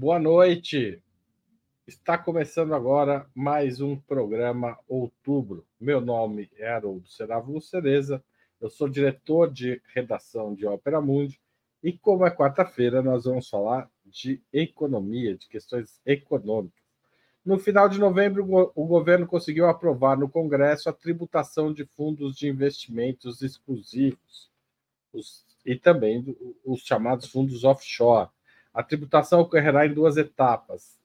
Boa noite. Está começando agora mais um programa Outubro. Meu nome é Haroldo Serávulo Cereza, eu sou diretor de redação de Ópera Mundi e como é quarta-feira nós vamos falar de economia, de questões econômicas. No final de novembro, o governo conseguiu aprovar no Congresso a tributação de fundos de investimentos exclusivos os, e também os chamados fundos offshore a tributação ocorrerá em duas etapas.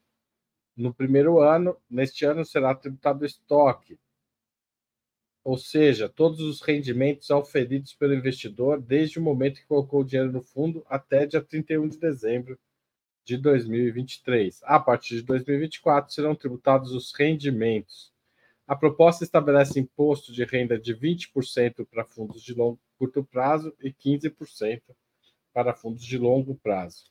No primeiro ano, neste ano, será tributado o estoque, ou seja, todos os rendimentos auferidos pelo investidor desde o momento que colocou o dinheiro no fundo até dia 31 de dezembro de 2023. A partir de 2024, serão tributados os rendimentos. A proposta estabelece imposto de renda de 20% para fundos de longo curto prazo e 15% para fundos de longo prazo.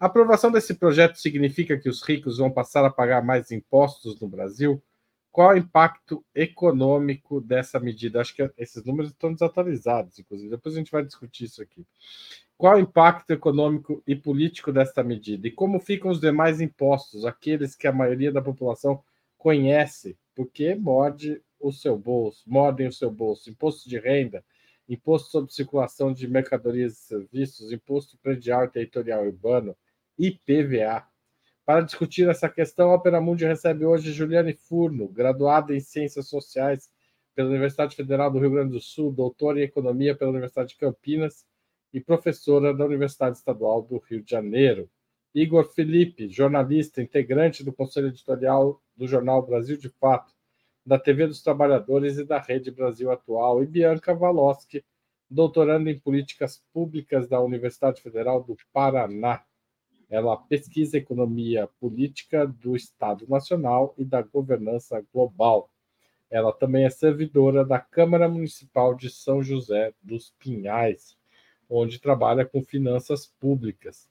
A aprovação desse projeto significa que os ricos vão passar a pagar mais impostos no Brasil? Qual o impacto econômico dessa medida? Acho que esses números estão desatualizados, inclusive. Depois a gente vai discutir isso aqui. Qual o impacto econômico e político desta medida? E como ficam os demais impostos, aqueles que a maioria da população conhece, porque morde o seu bolso, mordem o seu bolso, imposto de renda, imposto sobre circulação de mercadorias e serviços, imposto predial e territorial urbano, IPVA. Para discutir essa questão, a Opera Mundi recebe hoje Juliane Furno, graduada em Ciências Sociais pela Universidade Federal do Rio Grande do Sul, doutora em Economia pela Universidade de Campinas e professora da Universidade Estadual do Rio de Janeiro. Igor Felipe, jornalista, integrante do Conselho Editorial do jornal Brasil de Fato, da TV dos Trabalhadores e da Rede Brasil Atual, e Bianca Valoski, doutorando em Políticas Públicas da Universidade Federal do Paraná. Ela pesquisa economia política do Estado Nacional e da governança global. Ela também é servidora da Câmara Municipal de São José dos Pinhais, onde trabalha com finanças públicas.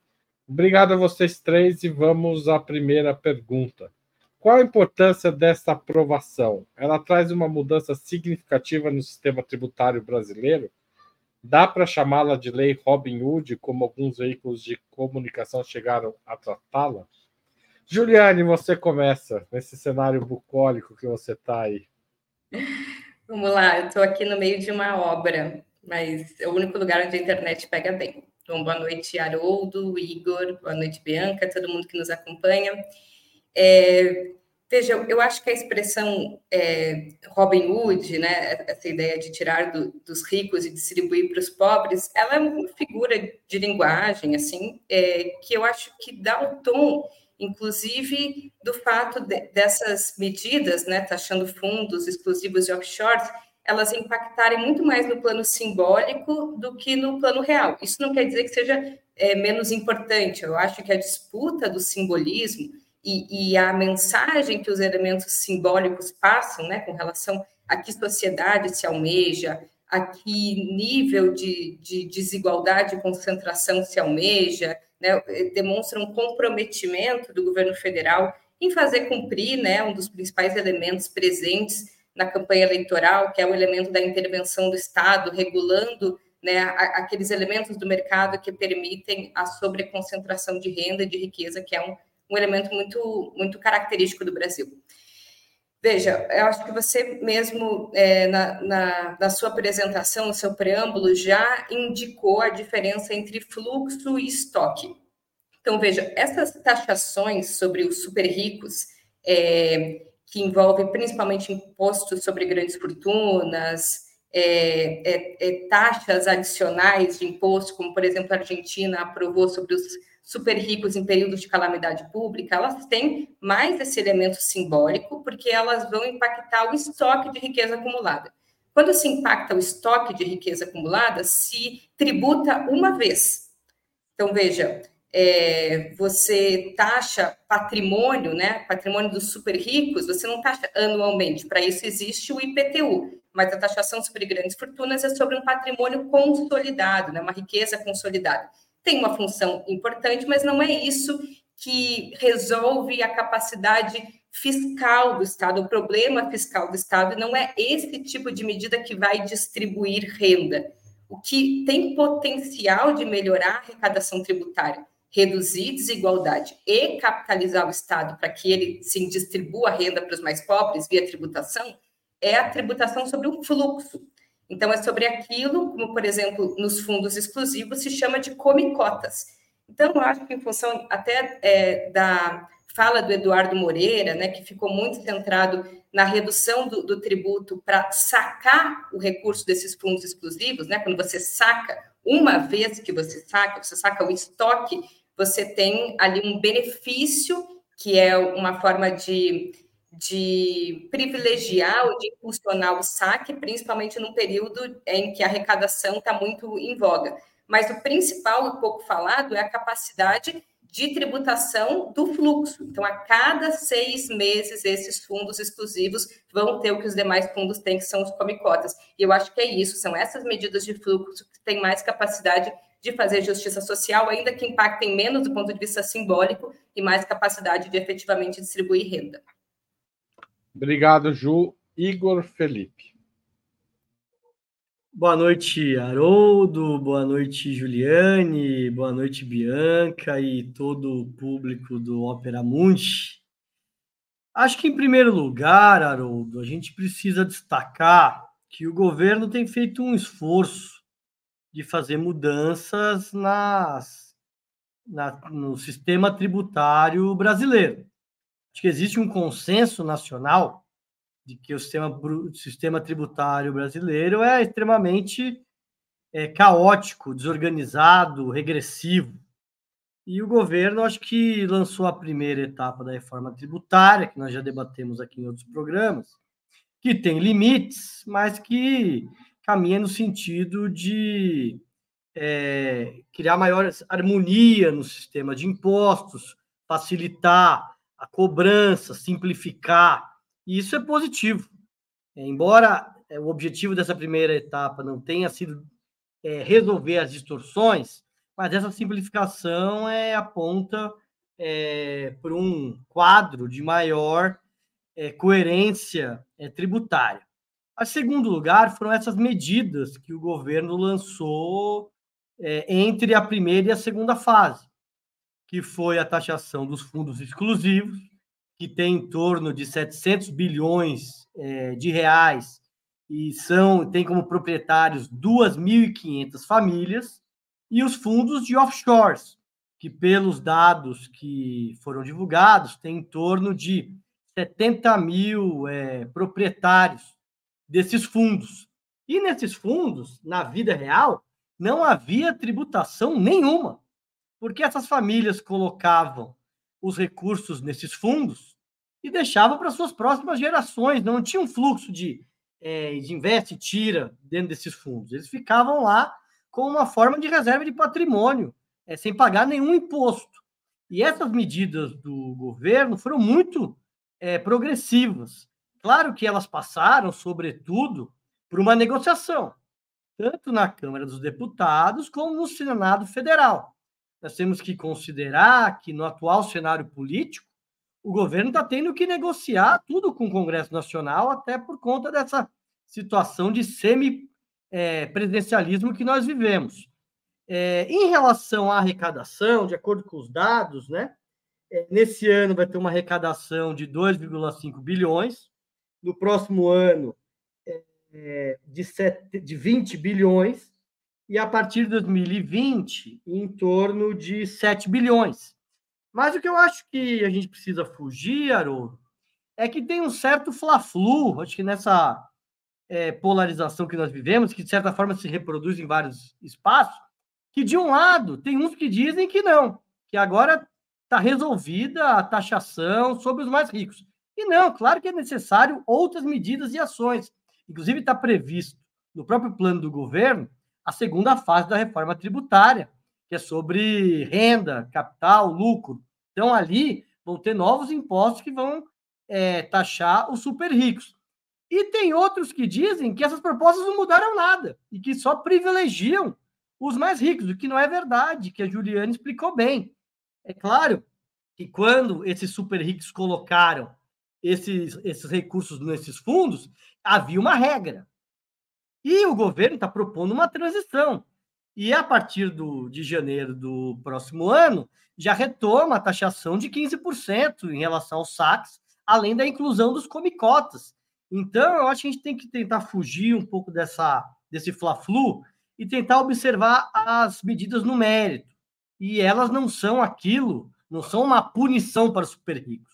Obrigado a vocês três e vamos à primeira pergunta. Qual a importância desta aprovação? Ela traz uma mudança significativa no sistema tributário brasileiro? Dá para chamá-la de lei Robin Hood, como alguns veículos de comunicação chegaram a tratá-la? Juliane, você começa nesse cenário bucólico que você está aí. Vamos lá, eu estou aqui no meio de uma obra, mas é o único lugar onde a internet pega bem. Então, boa noite, Haroldo, Igor, boa noite, Bianca, todo mundo que nos acompanha. É, Veja, eu acho que a expressão é, Robin Hood, né, essa ideia de tirar do, dos ricos e distribuir para os pobres, ela é uma figura de linguagem, assim, é, que eu acho que dá um tom, inclusive, do fato de, dessas medidas, né, taxando fundos exclusivos de offshore, elas impactarem muito mais no plano simbólico do que no plano real. Isso não quer dizer que seja é, menos importante. Eu acho que a disputa do simbolismo e, e, a mensagem que os elementos simbólicos passam, né, com relação a que sociedade se almeja, a que nível de, de desigualdade e concentração se almeja, né, demonstra um comprometimento do governo federal em fazer cumprir né, um dos principais elementos presentes na campanha eleitoral, que é o elemento da intervenção do Estado, regulando né, aqueles elementos do mercado que permitem a sobreconcentração de renda e de riqueza, que é um um elemento muito, muito característico do Brasil. Veja, eu acho que você mesmo, é, na, na, na, sua apresentação, no seu preâmbulo, já indicou a diferença entre fluxo e estoque. Então, veja, essas taxações sobre os super ricos, é, que envolvem principalmente impostos sobre grandes fortunas, é, é, é taxas adicionais de imposto, como, por exemplo, a Argentina aprovou sobre os super ricos em períodos de calamidade pública, elas têm mais esse elemento simbólico, porque elas vão impactar o estoque de riqueza acumulada. Quando se impacta o estoque de riqueza acumulada, se tributa uma vez. Então, veja, é, você taxa patrimônio, né? Patrimônio dos super ricos, você não taxa anualmente. Para isso existe o IPTU, mas a taxação sobre grandes fortunas é sobre um patrimônio consolidado, né? Uma riqueza consolidada tem uma função importante, mas não é isso que resolve a capacidade fiscal do Estado, o problema fiscal do Estado, não é esse tipo de medida que vai distribuir renda. O que tem potencial de melhorar a arrecadação tributária reduzir desigualdade e capitalizar o Estado para que ele sim distribua a renda para os mais pobres via tributação, é a tributação sobre o fluxo. Então, é sobre aquilo, como, por exemplo, nos fundos exclusivos, se chama de come-cotas. Então, eu acho que, em função até é, da fala do Eduardo Moreira, né, que ficou muito centrado na redução do, do tributo para sacar o recurso desses fundos exclusivos, né, quando você saca, uma vez que você saca, você saca o estoque, você tem ali um benefício, que é uma forma de de privilegiar ou de impulsionar o saque, principalmente num período em que a arrecadação está muito em voga. Mas o principal e pouco falado é a capacidade de tributação do fluxo. Então, a cada seis meses, esses fundos exclusivos vão ter o que os demais fundos têm, que são os comicotas. E eu acho que é isso, são essas medidas de fluxo que têm mais capacidade de fazer justiça social, ainda que impactem menos do ponto de vista simbólico e mais capacidade de efetivamente distribuir renda. Obrigado, Ju. Igor Felipe. Boa noite, Haroldo. Boa noite, Juliane. Boa noite, Bianca e todo o público do Opera Mundi. Acho que, em primeiro lugar, Haroldo, a gente precisa destacar que o governo tem feito um esforço de fazer mudanças nas, na, no sistema tributário brasileiro. Acho que existe um consenso nacional de que o sistema, o sistema tributário brasileiro é extremamente é, caótico, desorganizado, regressivo. E o governo, acho que lançou a primeira etapa da reforma tributária, que nós já debatemos aqui em outros programas, que tem limites, mas que caminha no sentido de é, criar maior harmonia no sistema de impostos, facilitar a cobrança, simplificar, e isso é positivo. É, embora é, o objetivo dessa primeira etapa não tenha sido é, resolver as distorções, mas essa simplificação é aponta é, para um quadro de maior é, coerência é, tributária. A segundo lugar foram essas medidas que o governo lançou é, entre a primeira e a segunda fase que foi a taxação dos fundos exclusivos, que tem em torno de 700 bilhões é, de reais e são tem como proprietários 2.500 famílias, e os fundos de offshores, que pelos dados que foram divulgados, tem em torno de 70 mil é, proprietários desses fundos. E nesses fundos, na vida real, não havia tributação nenhuma porque essas famílias colocavam os recursos nesses fundos e deixavam para suas próximas gerações. Não tinha um fluxo de, é, de investe e tira dentro desses fundos. Eles ficavam lá com uma forma de reserva de patrimônio, é, sem pagar nenhum imposto. E essas medidas do governo foram muito é, progressivas. Claro que elas passaram, sobretudo, por uma negociação, tanto na Câmara dos Deputados como no Senado Federal nós temos que considerar que no atual cenário político, o governo está tendo que negociar tudo com o Congresso Nacional, até por conta dessa situação de semi-presidencialismo que nós vivemos. É, em relação à arrecadação, de acordo com os dados, né, é, nesse ano vai ter uma arrecadação de 2,5 bilhões, no próximo ano é, de, 7, de 20 bilhões, e a partir de 2020 em torno de 7 bilhões. Mas o que eu acho que a gente precisa fugir, Haroldo, é que tem um certo fla-flu, acho que nessa é, polarização que nós vivemos, que de certa forma se reproduz em vários espaços, que de um lado tem uns que dizem que não, que agora está resolvida a taxação sobre os mais ricos. E não, claro que é necessário outras medidas e ações. Inclusive está previsto no próprio plano do governo a segunda fase da reforma tributária, que é sobre renda, capital, lucro. Então, ali vão ter novos impostos que vão é, taxar os super ricos. E tem outros que dizem que essas propostas não mudaram nada e que só privilegiam os mais ricos, o que não é verdade, que a Juliana explicou bem. É claro que quando esses super ricos colocaram esses, esses recursos nesses fundos, havia uma regra. E o governo está propondo uma transição. E a partir do, de janeiro do próximo ano, já retoma a taxação de 15% em relação aos saques, além da inclusão dos comicotas. Então, eu acho que a gente tem que tentar fugir um pouco dessa, desse fla-flu e tentar observar as medidas no mérito. E elas não são aquilo, não são uma punição para os super ricos,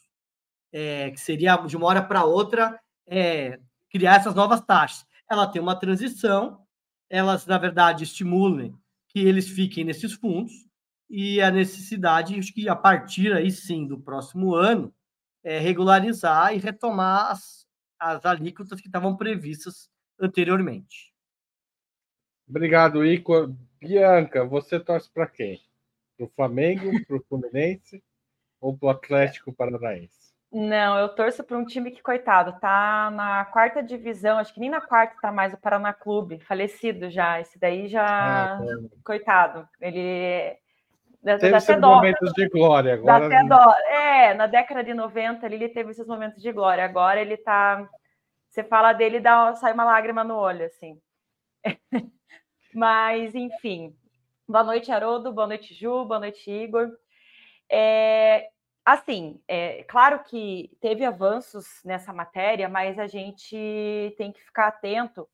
é, que seria de uma hora para outra é, criar essas novas taxas. Ela tem uma transição, elas, na verdade, estimulam que eles fiquem nesses fundos, e a necessidade, acho que a partir aí sim do próximo ano, é regularizar e retomar as, as alíquotas que estavam previstas anteriormente. Obrigado, Ico. Bianca, você torce para quem? Para o Flamengo, para o Fluminense ou para o Atlético Paranaense? Não, eu torço para um time que, coitado, tá na quarta divisão, acho que nem na quarta tá mais o Paraná Clube, falecido já. Esse daí já. Ah, tá. Coitado. Ele Teve esses momentos de glória agora. Dá até dó. É, na década de 90 ele teve esses momentos de glória. Agora ele tá. Você fala dele dá sai uma lágrima no olho, assim. Mas, enfim. Boa noite, Haroldo. Boa noite, Ju. Boa noite, Igor. É, assim, é claro que teve avanços nessa matéria, mas a gente tem que ficar atento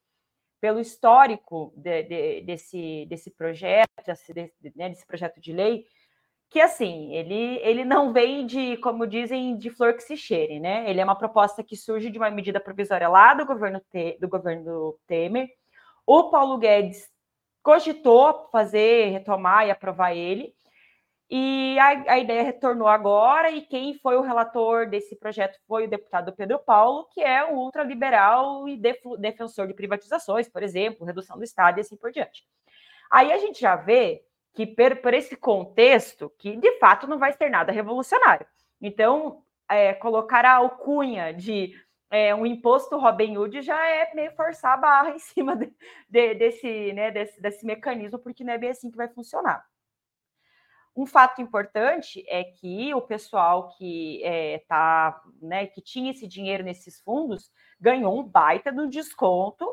pelo histórico de, de, desse, desse projeto, desse, né, desse projeto de lei, que assim, ele, ele não vem de, como dizem, de flor que se cheire, né? Ele é uma proposta que surge de uma medida provisória lá do governo, do governo Temer. O Paulo Guedes cogitou fazer, retomar e aprovar ele, e a, a, ideia retornou agora, e quem foi o relator desse projeto foi o deputado Pedro Paulo, que é um ultraliberal e def, defensor de privatizações, por exemplo, redução do Estado e assim por diante. Aí a gente já vê que, per, por esse contexto, que de fato não vai ser nada revolucionário. Então, é, colocar a alcunha de é, um imposto Robin Hood já é meio forçar a barra em cima de, de, desse, né, desse, desse mecanismo, porque não é bem assim que vai funcionar. Um fato importante é que o pessoal que é, tá, né, que tinha esse dinheiro nesses fundos ganhou um baita do desconto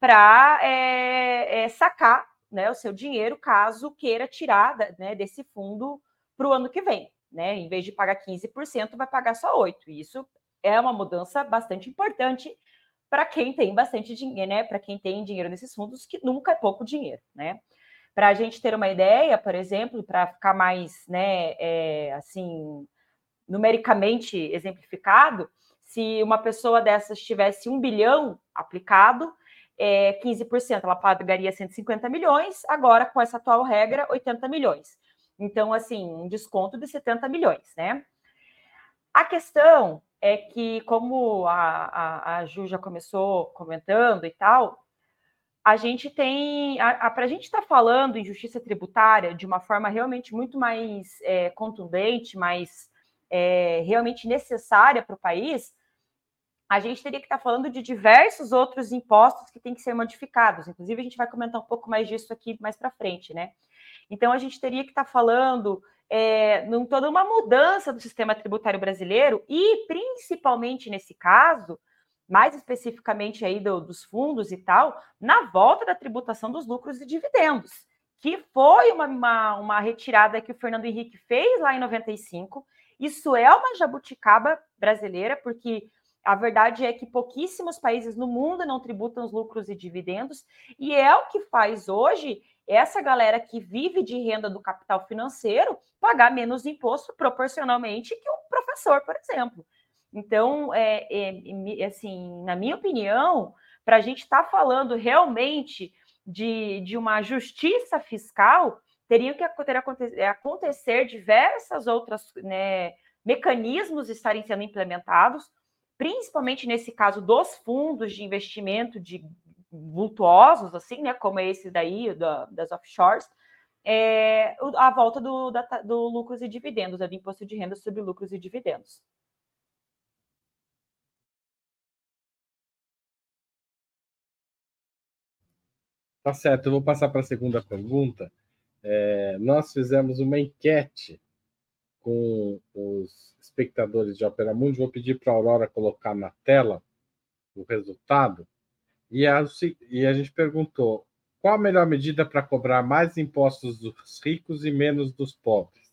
para é, é, sacar né, o seu dinheiro caso queira tirar né, desse fundo para o ano que vem. Né? Em vez de pagar 15%, vai pagar só 8%. Isso é uma mudança bastante importante para quem tem bastante dinheiro, né? Para quem tem dinheiro nesses fundos, que nunca é pouco dinheiro, né? Para a gente ter uma ideia, por exemplo, para ficar mais, né, é, assim, numericamente exemplificado, se uma pessoa dessas tivesse um bilhão aplicado, é, 15% ela pagaria 150 milhões, agora com essa atual regra, 80 milhões. Então, assim, um desconto de 70 milhões, né? A questão é que, como a, a, a Ju já começou comentando e tal, a gente tem, para a gente estar tá falando em justiça tributária de uma forma realmente muito mais é, contundente, mais é, realmente necessária para o país, a gente teria que estar tá falando de diversos outros impostos que têm que ser modificados. Inclusive, a gente vai comentar um pouco mais disso aqui mais para frente, né? Então, a gente teria que estar tá falando é, toda uma mudança do sistema tributário brasileiro e, principalmente nesse caso, mais especificamente aí do, dos fundos e tal, na volta da tributação dos lucros e dividendos, que foi uma, uma, uma retirada que o Fernando Henrique fez lá em 95. Isso é uma jabuticaba brasileira, porque a verdade é que pouquíssimos países no mundo não tributam os lucros e dividendos, e é o que faz hoje essa galera que vive de renda do capital financeiro pagar menos imposto proporcionalmente que um professor, por exemplo. Então, é, é, assim, na minha opinião, para a gente estar tá falando realmente de, de uma justiça fiscal, teriam que acontecer, acontecer diversas outras né, mecanismos estarem sendo implementados, principalmente nesse caso dos fundos de investimento de vultuosos, assim, né, como esse daí, da, das offshores, é, a volta do, da, do lucros e dividendos, né, do imposto de renda sobre lucros e dividendos. Tá certo, eu vou passar para a segunda pergunta. É, nós fizemos uma enquete com os espectadores de Opera Mundi. Vou pedir para a Aurora colocar na tela o resultado. E a, e a gente perguntou qual a melhor medida para cobrar mais impostos dos ricos e menos dos pobres?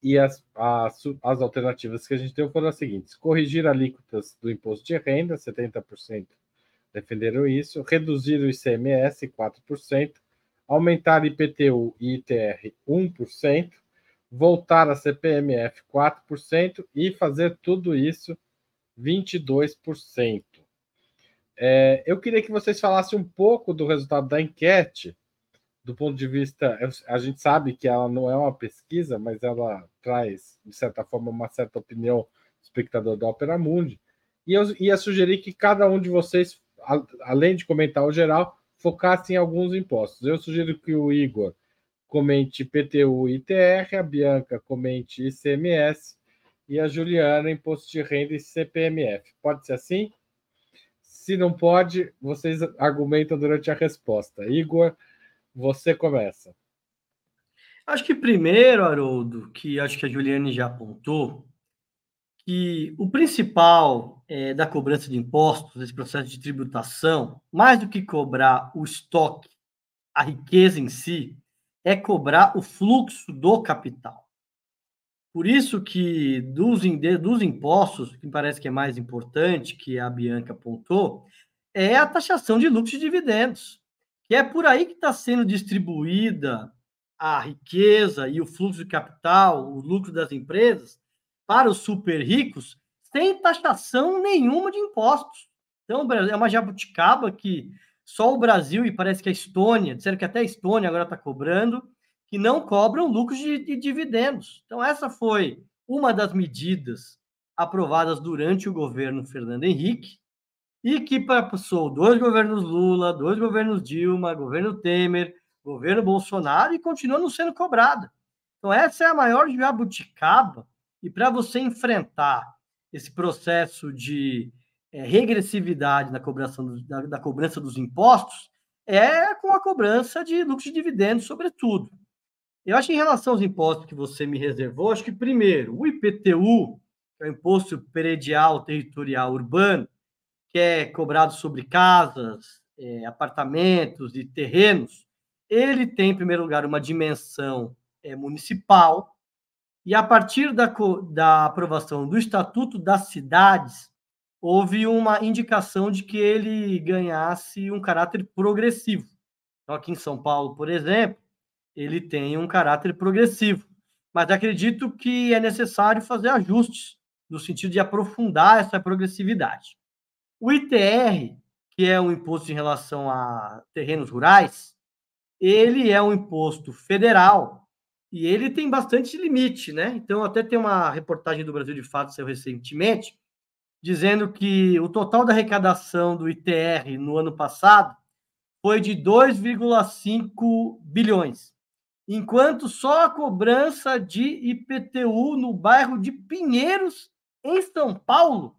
E as, as, as alternativas que a gente deu foram as seguintes: corrigir alíquotas do imposto de renda, 70% defenderam isso, reduzir o ICMS 4%, aumentar IPTU e ITR 1%, voltar a CPMF 4% e fazer tudo isso 22%. É, eu queria que vocês falassem um pouco do resultado da enquete, do ponto de vista. A gente sabe que ela não é uma pesquisa, mas ela traz, de certa forma, uma certa opinião do espectador da Opera Mundi. E eu ia sugerir que cada um de vocês, além de comentar o geral, focasse em alguns impostos. Eu sugiro que o Igor comente PTU e ITR, a Bianca comente ICMS e a Juliana imposto de renda e CPMF. Pode ser assim? Se não pode, vocês argumentam durante a resposta. Igor, você começa. Acho que primeiro, Haroldo, que acho que a Juliane já apontou, que o principal é, da cobrança de impostos, esse processo de tributação, mais do que cobrar o estoque, a riqueza em si, é cobrar o fluxo do capital. Por isso que dos, dos impostos, que parece que é mais importante, que a Bianca apontou, é a taxação de lucros e dividendos, que é por aí que está sendo distribuída a riqueza e o fluxo de capital, o lucro das empresas, para os super ricos sem taxação nenhuma de impostos. Então, é uma jabuticaba que só o Brasil e parece que a Estônia, disseram que até a Estônia agora está cobrando, que não cobram lucros de, de dividendos. Então, essa foi uma das medidas aprovadas durante o governo Fernando Henrique e que passou dois governos Lula, dois governos Dilma, governo Temer, governo Bolsonaro e continua não sendo cobrada. Então, essa é a maior jabuticaba e para você enfrentar esse processo de é, regressividade na cobrança, do, da, da, cobrança dos impostos, é com a cobrança de lucros de dividendos, sobretudo. Eu acho que em relação aos impostos que você me reservou, acho que primeiro, o IPTU, que é o Imposto Predial Territorial Urbano, que é cobrado sobre casas, é, apartamentos e terrenos, ele tem, em primeiro lugar, uma dimensão é, municipal, e a partir da, da aprovação do Estatuto das Cidades, houve uma indicação de que ele ganhasse um caráter progressivo. Então, aqui em São Paulo, por exemplo, ele tem um caráter progressivo. Mas acredito que é necessário fazer ajustes no sentido de aprofundar essa progressividade. O ITR, que é um imposto em relação a terrenos rurais, ele é um imposto federal e ele tem bastante limite, né? Então, até tem uma reportagem do Brasil de Fato saiu recentemente, dizendo que o total da arrecadação do ITR no ano passado foi de 2,5 bilhões, enquanto só a cobrança de IPTU no bairro de Pinheiros, em São Paulo,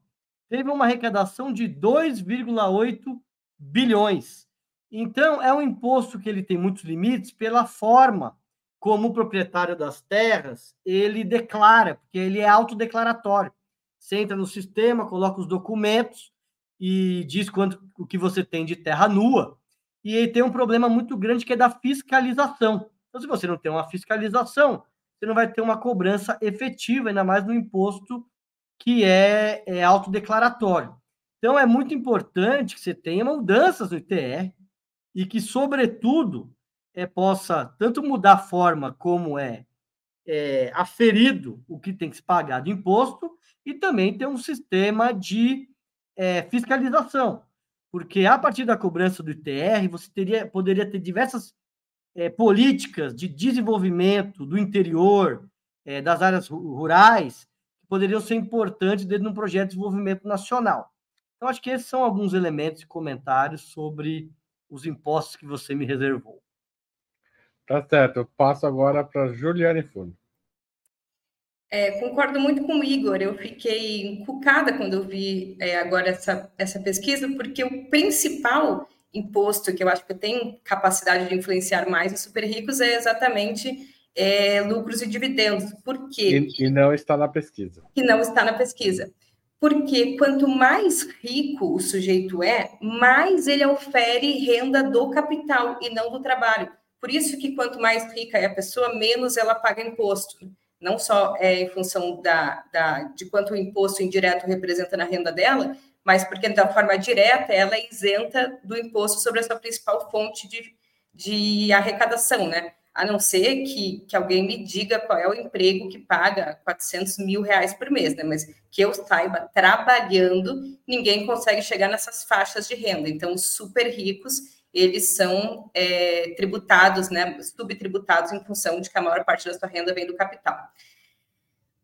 teve uma arrecadação de 2,8 bilhões. Então, é um imposto que ele tem muitos limites pela forma como proprietário das terras, ele declara, porque ele é autodeclaratório. Você entra no sistema, coloca os documentos e diz quanto o que você tem de terra nua. E aí tem um problema muito grande que é da fiscalização. Então, se você não tem uma fiscalização, você não vai ter uma cobrança efetiva, ainda mais no imposto que é, é autodeclaratório. Então, é muito importante que você tenha mudanças no ITR e que, sobretudo, é, possa tanto mudar a forma como é, é aferido o que tem que se pagar de imposto e também ter um sistema de é, fiscalização, porque a partir da cobrança do ITR você teria, poderia ter diversas é, políticas de desenvolvimento do interior, é, das áreas rurais, que poderiam ser importantes dentro de um projeto de desenvolvimento nacional. Então, acho que esses são alguns elementos e comentários sobre os impostos que você me reservou. Tá certo. Eu passo agora para Juliane Funo. É, concordo muito com o Igor. Eu fiquei encucada quando eu vi é, agora essa, essa pesquisa, porque o principal imposto que eu acho que tem capacidade de influenciar mais os super ricos é exatamente é, lucros e dividendos. Por quê? E, e não está na pesquisa. E não está na pesquisa. porque quanto mais rico o sujeito é, mais ele ofere renda do capital e não do trabalho. Por isso que quanto mais rica é a pessoa, menos ela paga imposto. Não só é em função da, da, de quanto o imposto indireto representa na renda dela, mas porque da forma direta ela é isenta do imposto sobre a sua principal fonte de, de arrecadação, né? A não ser que, que alguém me diga qual é o emprego que paga 400 mil reais por mês, né? Mas que eu saiba, trabalhando, ninguém consegue chegar nessas faixas de renda. Então, super ricos, eles são é, tributados, né? Subtributados em função de que a maior parte da sua renda vem do capital.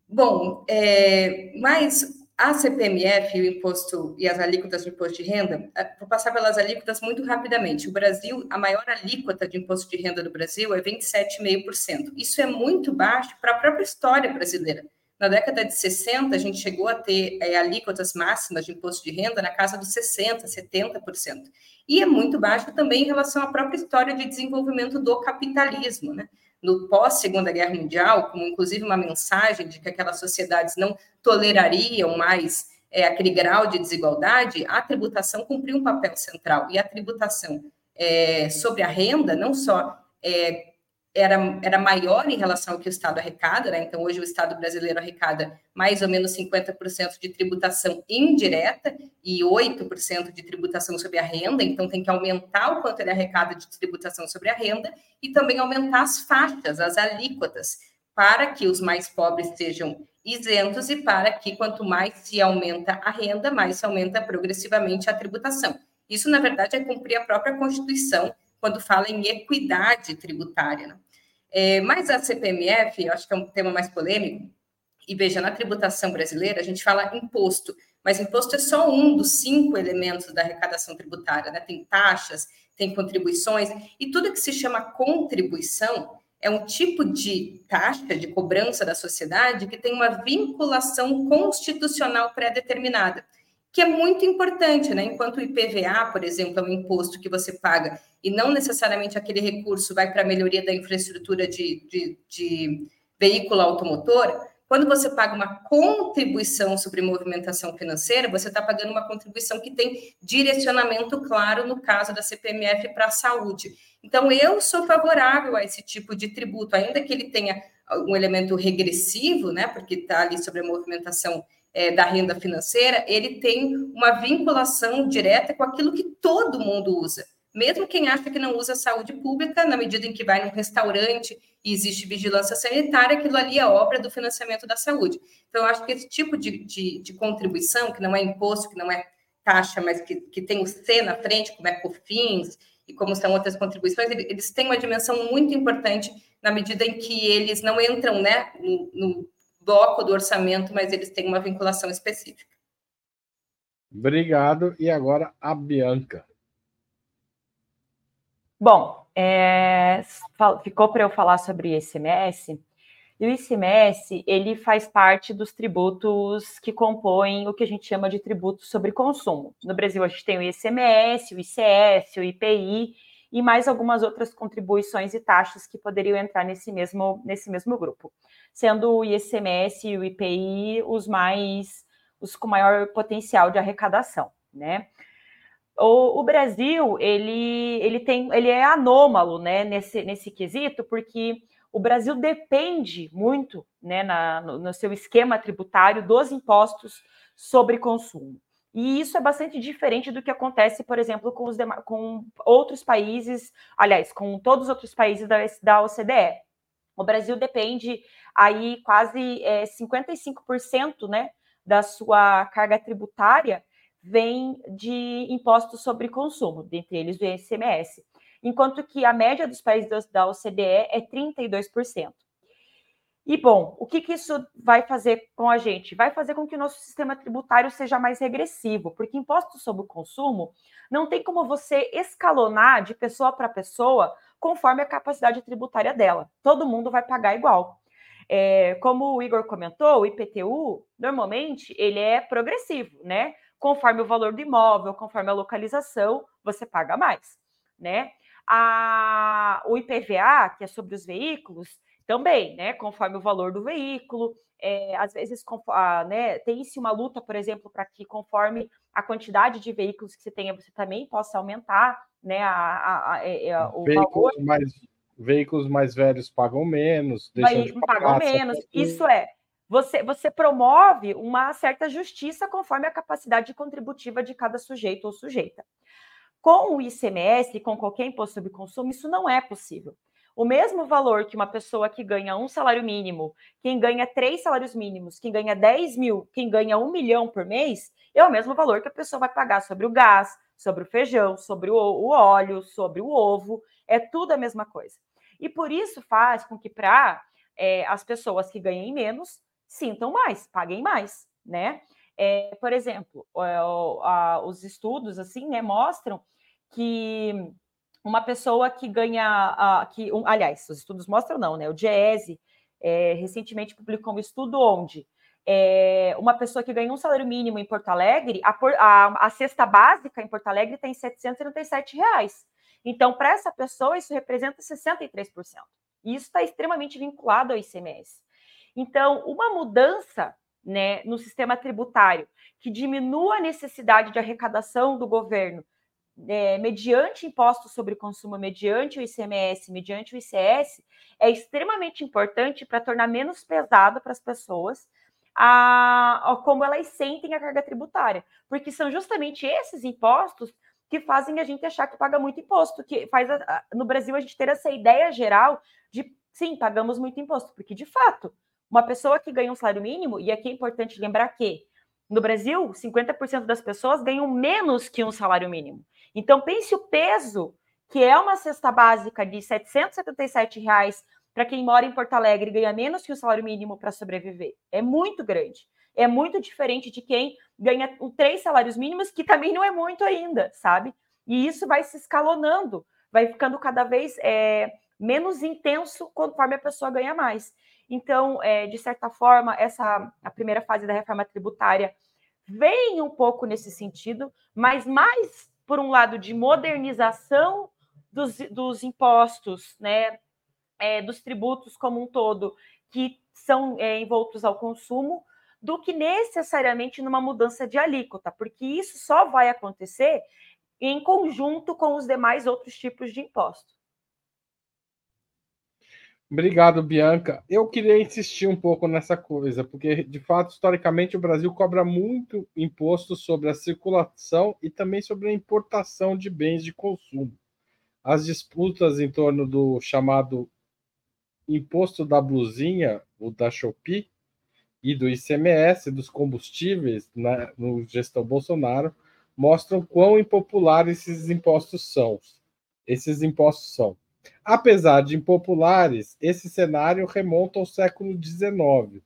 Bom, é, mas a CPMF, o imposto e as alíquotas de imposto de renda, eh, vou passar pelas alíquotas muito rapidamente. O Brasil, a maior alíquota de imposto de renda do Brasil é 27,5%. Isso é muito baixo para a própria história brasileira. Na década de 60, a gente chegou a ter é, alíquotas máximas de imposto de renda na casa dos 60%, 70%. E é muito baixo também em relação à própria história de desenvolvimento do capitalismo, né? no pós-Segunda Guerra Mundial, como inclusive uma mensagem de que aquelas sociedades não tolerariam mais é, aquele grau de desigualdade, a tributação cumpriu um papel central. E a tributação é, sobre a renda, não só é, era, era maior em relação ao que o Estado arrecada, né? então hoje o Estado brasileiro arrecada mais ou menos 50% de tributação indireta e 8% de tributação sobre a renda, então tem que aumentar o quanto ele arrecada de tributação sobre a renda e também aumentar as faixas, as alíquotas, para que os mais pobres sejam isentos e para que quanto mais se aumenta a renda, mais se aumenta progressivamente a tributação. Isso, na verdade, é cumprir a própria Constituição, quando fala em equidade tributária. Né? É, mas a CPMF, eu acho que é um tema mais polêmico, e veja, na tributação brasileira, a gente fala imposto, mas imposto é só um dos cinco elementos da arrecadação tributária, né? Tem taxas, tem contribuições, e tudo que se chama contribuição é um tipo de taxa de cobrança da sociedade que tem uma vinculação constitucional pré-determinada que é muito importante, né? Enquanto o IPVA, por exemplo, é um imposto que você paga e não necessariamente aquele recurso vai para a melhoria da infraestrutura de, de, de veículo automotor, quando você paga uma contribuição sobre movimentação financeira, você está pagando uma contribuição que tem direcionamento claro, no caso da CPMF, para a saúde. Então, eu sou favorável a esse tipo de tributo, ainda que ele tenha um elemento regressivo, né, porque está ali sobre a movimentação é, da renda financeira, ele tem uma vinculação direta com aquilo que todo mundo usa. Mesmo quem acha que não usa saúde pública, na medida em que vai num restaurante e existe vigilância sanitária, aquilo ali é obra do financiamento da saúde. Então, eu acho que esse tipo de, de, de contribuição, que não é imposto, que não é taxa, mas que, que tem o C na frente, como é COFINS e como são outras contribuições, eles têm uma dimensão muito importante na medida em que eles não entram né, no, no bloco do orçamento, mas eles têm uma vinculação específica. Obrigado. E agora a Bianca. Bom, é, ficou para eu falar sobre ICMS. E o ICMS, ele faz parte dos tributos que compõem o que a gente chama de tributo sobre consumo. No Brasil, a gente tem o ICMS, o ICS, o IPI e mais algumas outras contribuições e taxas que poderiam entrar nesse mesmo, nesse mesmo grupo sendo o ICMS e o IPI os mais os com maior potencial de arrecadação, né? O, o, Brasil ele, ele tem ele é anômalo né, nesse, nesse quesito, porque o Brasil depende muito né, na, no, no seu esquema tributário dos impostos sobre consumo. E isso é bastante diferente do que acontece, por exemplo, com, os com outros países, aliás, com todos os outros países da, da OCDE. O Brasil depende aí quase é, 55% né, da sua carga tributária vem de impostos sobre consumo, dentre eles o ICMS, enquanto que a média dos países da OCDE é 32%. E bom, o que, que isso vai fazer com a gente? Vai fazer com que o nosso sistema tributário seja mais regressivo, porque imposto sobre o consumo não tem como você escalonar de pessoa para pessoa conforme a capacidade tributária dela. Todo mundo vai pagar igual. É, como o Igor comentou, o IPTU, normalmente, ele é progressivo, né? Conforme o valor do imóvel, conforme a localização, você paga mais, né? A, o IPVA, que é sobre os veículos, também, né? Conforme o valor do veículo, é, às vezes ah, né, tem-se uma luta, por exemplo, para que conforme a quantidade de veículos que você tenha, você também possa aumentar né, a, a, é, é, o veículos valor. Mais, veículos mais velhos pagam menos, deixam de pagam menos. Isso é, você, você promove uma certa justiça conforme a capacidade contributiva de cada sujeito ou sujeita. Com o ICMS, com qualquer imposto sobre consumo, isso não é possível o mesmo valor que uma pessoa que ganha um salário mínimo, quem ganha três salários mínimos, quem ganha 10 mil, quem ganha um milhão por mês, é o mesmo valor que a pessoa vai pagar sobre o gás, sobre o feijão, sobre o, óleo, sobre o ovo, é tudo a mesma coisa. E por isso faz com que para é, as pessoas que ganhem menos sintam mais, paguem mais, né? É, por exemplo, os estudos assim, né, mostram que uma pessoa que ganha, uh, que, um, aliás, os estudos mostram não, né? O Diese é, recentemente publicou um estudo onde é, uma pessoa que ganha um salário mínimo em Porto Alegre, a, a, a cesta básica em Porto Alegre tem 737 reais. Então, para essa pessoa, isso representa 63%. E isso está extremamente vinculado ao ICMS. Então, uma mudança né, no sistema tributário que diminua a necessidade de arrecadação do governo é, mediante impostos sobre consumo, mediante o ICMS, mediante o ICS, é extremamente importante para tornar menos pesado para as pessoas a, a, como elas sentem a carga tributária, porque são justamente esses impostos que fazem a gente achar que paga muito imposto, que faz a, a, no Brasil a gente ter essa ideia geral de sim, pagamos muito imposto, porque de fato, uma pessoa que ganha um salário mínimo, e aqui é importante lembrar que no Brasil, 50% das pessoas ganham menos que um salário mínimo. Então, pense o peso que é uma cesta básica de 777 reais para quem mora em Porto Alegre e ganha menos que o salário mínimo para sobreviver. É muito grande. É muito diferente de quem ganha três salários mínimos, que também não é muito ainda, sabe? E isso vai se escalonando, vai ficando cada vez é, menos intenso conforme a pessoa ganha mais. Então, é, de certa forma, essa a primeira fase da reforma tributária vem um pouco nesse sentido, mas mais por um lado, de modernização dos, dos impostos, né, é, dos tributos como um todo, que são é, envoltos ao consumo, do que necessariamente numa mudança de alíquota, porque isso só vai acontecer em conjunto com os demais outros tipos de impostos. Obrigado, Bianca. Eu queria insistir um pouco nessa coisa, porque, de fato, historicamente, o Brasil cobra muito imposto sobre a circulação e também sobre a importação de bens de consumo. As disputas em torno do chamado imposto da blusinha, o da Shopee, e do ICMS, dos combustíveis, né, no gestão Bolsonaro, mostram quão impopulares esses impostos são. Esses impostos são. Apesar de impopulares, esse cenário remonta ao século XIX.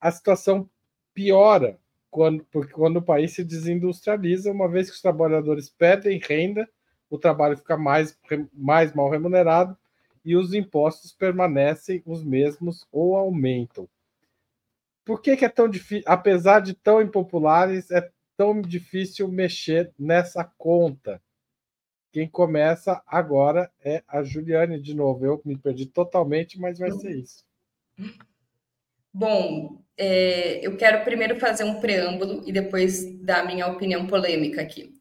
A situação piora quando, porque quando o país se desindustrializa, uma vez que os trabalhadores perdem renda, o trabalho fica mais, mais mal remunerado e os impostos permanecem os mesmos ou aumentam. Por que, que é tão difícil, apesar de tão impopulares, é tão difícil mexer nessa conta? Quem começa agora é a Juliane, de novo. Eu me perdi totalmente, mas vai ser isso. Bom, é, eu quero primeiro fazer um preâmbulo e depois dar minha opinião polêmica aqui.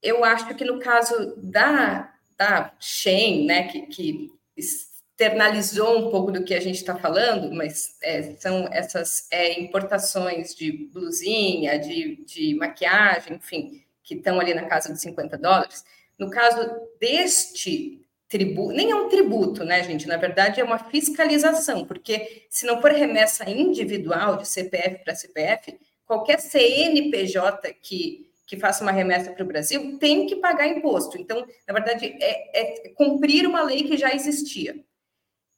Eu acho que no caso da, da Shen, né, que, que externalizou um pouco do que a gente está falando, mas é, são essas é, importações de blusinha, de, de maquiagem, enfim, que estão ali na casa dos 50 dólares no caso deste tributo, nem é um tributo, né, gente? Na verdade, é uma fiscalização, porque se não for remessa individual de CPF para CPF, qualquer CNPJ que, que faça uma remessa para o Brasil tem que pagar imposto. Então, na verdade, é, é cumprir uma lei que já existia.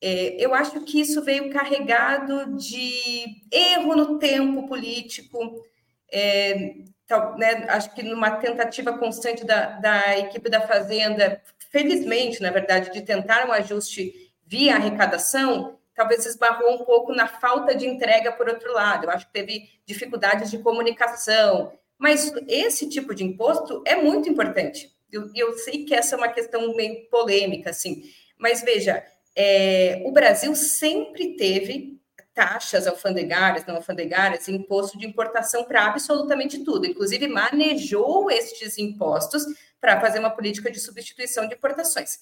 É, eu acho que isso veio carregado de erro no tempo político, é, então, né, acho que numa tentativa constante da, da equipe da Fazenda, felizmente, na verdade, de tentar um ajuste via arrecadação, talvez esbarrou um pouco na falta de entrega por outro lado. Eu acho que teve dificuldades de comunicação, mas esse tipo de imposto é muito importante. Eu, eu, sei que essa é uma questão meio polêmica, assim, mas veja, é, o Brasil sempre teve taxas alfandegárias, não alfandegárias, imposto de importação para absolutamente tudo, inclusive manejou estes impostos para fazer uma política de substituição de importações.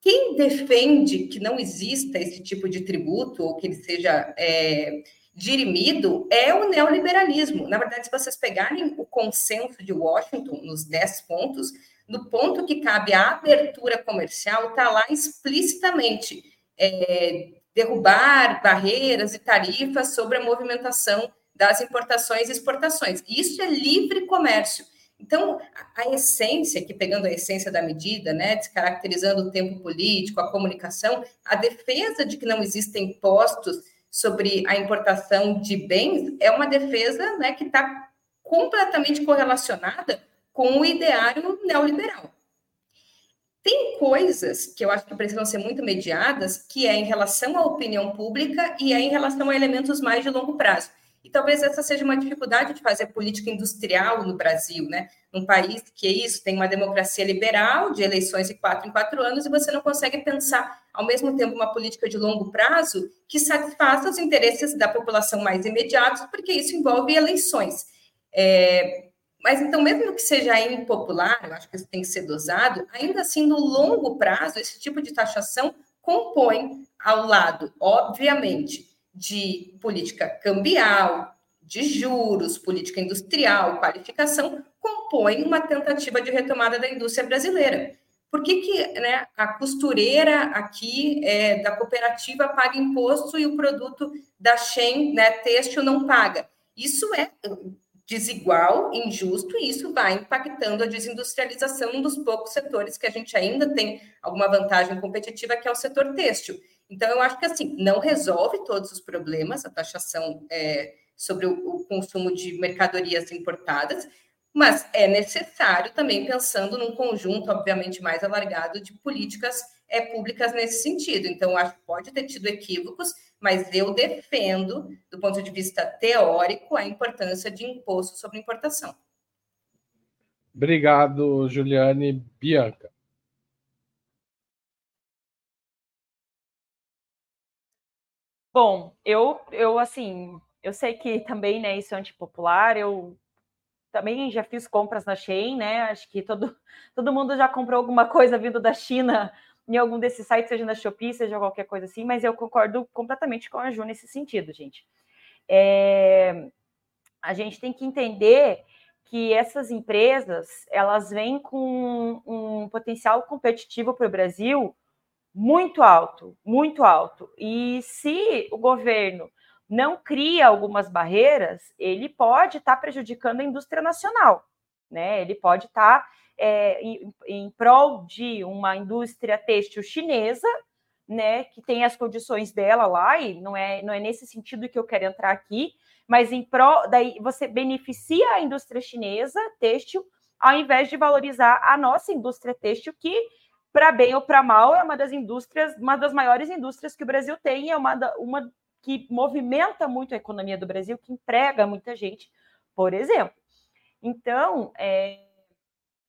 Quem defende que não exista esse tipo de tributo ou que ele seja é, dirimido é o neoliberalismo. Na verdade, se vocês pegarem o consenso de Washington nos 10 pontos, no ponto que cabe a abertura comercial, está lá explicitamente é, derrubar barreiras e tarifas sobre a movimentação das importações e exportações. Isso é livre comércio. Então, a essência, que pegando a essência da medida, né, descaracterizando o tempo político, a comunicação, a defesa de que não existem impostos sobre a importação de bens é uma defesa né, que está completamente correlacionada com o ideário neoliberal. Tem coisas que eu acho que precisam ser muito mediadas, que é em relação à opinião pública e é em relação a elementos mais de longo prazo. E talvez essa seja uma dificuldade de fazer política industrial no Brasil, né? Um país que é isso, tem uma democracia liberal, de eleições de quatro em quatro anos, e você não consegue pensar, ao mesmo tempo, uma política de longo prazo que satisfaça os interesses da população mais imediatos, porque isso envolve eleições. É, mas então, mesmo que seja impopular, eu acho que isso tem que ser dosado, ainda assim, no longo prazo, esse tipo de taxação compõe ao lado, obviamente, de política cambial, de juros, política industrial, qualificação, compõem uma tentativa de retomada da indústria brasileira. Por que, que né, a costureira aqui é, da cooperativa paga imposto e o produto da Shen, né, têxtil, não paga? Isso é desigual, injusto, e isso vai impactando a desindustrialização, um dos poucos setores que a gente ainda tem alguma vantagem competitiva, que é o setor têxtil. Então, eu acho que assim, não resolve todos os problemas, a taxação é, sobre o, o consumo de mercadorias importadas, mas é necessário também pensando num conjunto, obviamente, mais alargado de políticas é, públicas nesse sentido. Então, acho que pode ter tido equívocos, mas eu defendo, do ponto de vista teórico, a importância de imposto sobre importação. Obrigado, Juliane Bianca. Bom, eu, eu assim, eu sei que também, né, isso é antipopular, eu também já fiz compras na Shein, né, acho que todo, todo mundo já comprou alguma coisa vindo da China em algum desses sites, seja na Shopee, seja qualquer coisa assim, mas eu concordo completamente com a Ju nesse sentido, gente. É, a gente tem que entender que essas empresas, elas vêm com um potencial competitivo para o Brasil muito alto, muito alto. E se o governo não cria algumas barreiras, ele pode estar tá prejudicando a indústria nacional, né? Ele pode estar tá, é, em, em prol de uma indústria têxtil chinesa, né, que tem as condições dela lá, e não é, não é nesse sentido que eu quero entrar aqui, mas em prol, daí você beneficia a indústria chinesa têxtil, ao invés de valorizar a nossa indústria têxtil, que para bem ou para mal, é uma das indústrias, uma das maiores indústrias que o Brasil tem, é uma, uma que movimenta muito a economia do Brasil, que emprega muita gente, por exemplo. Então, é,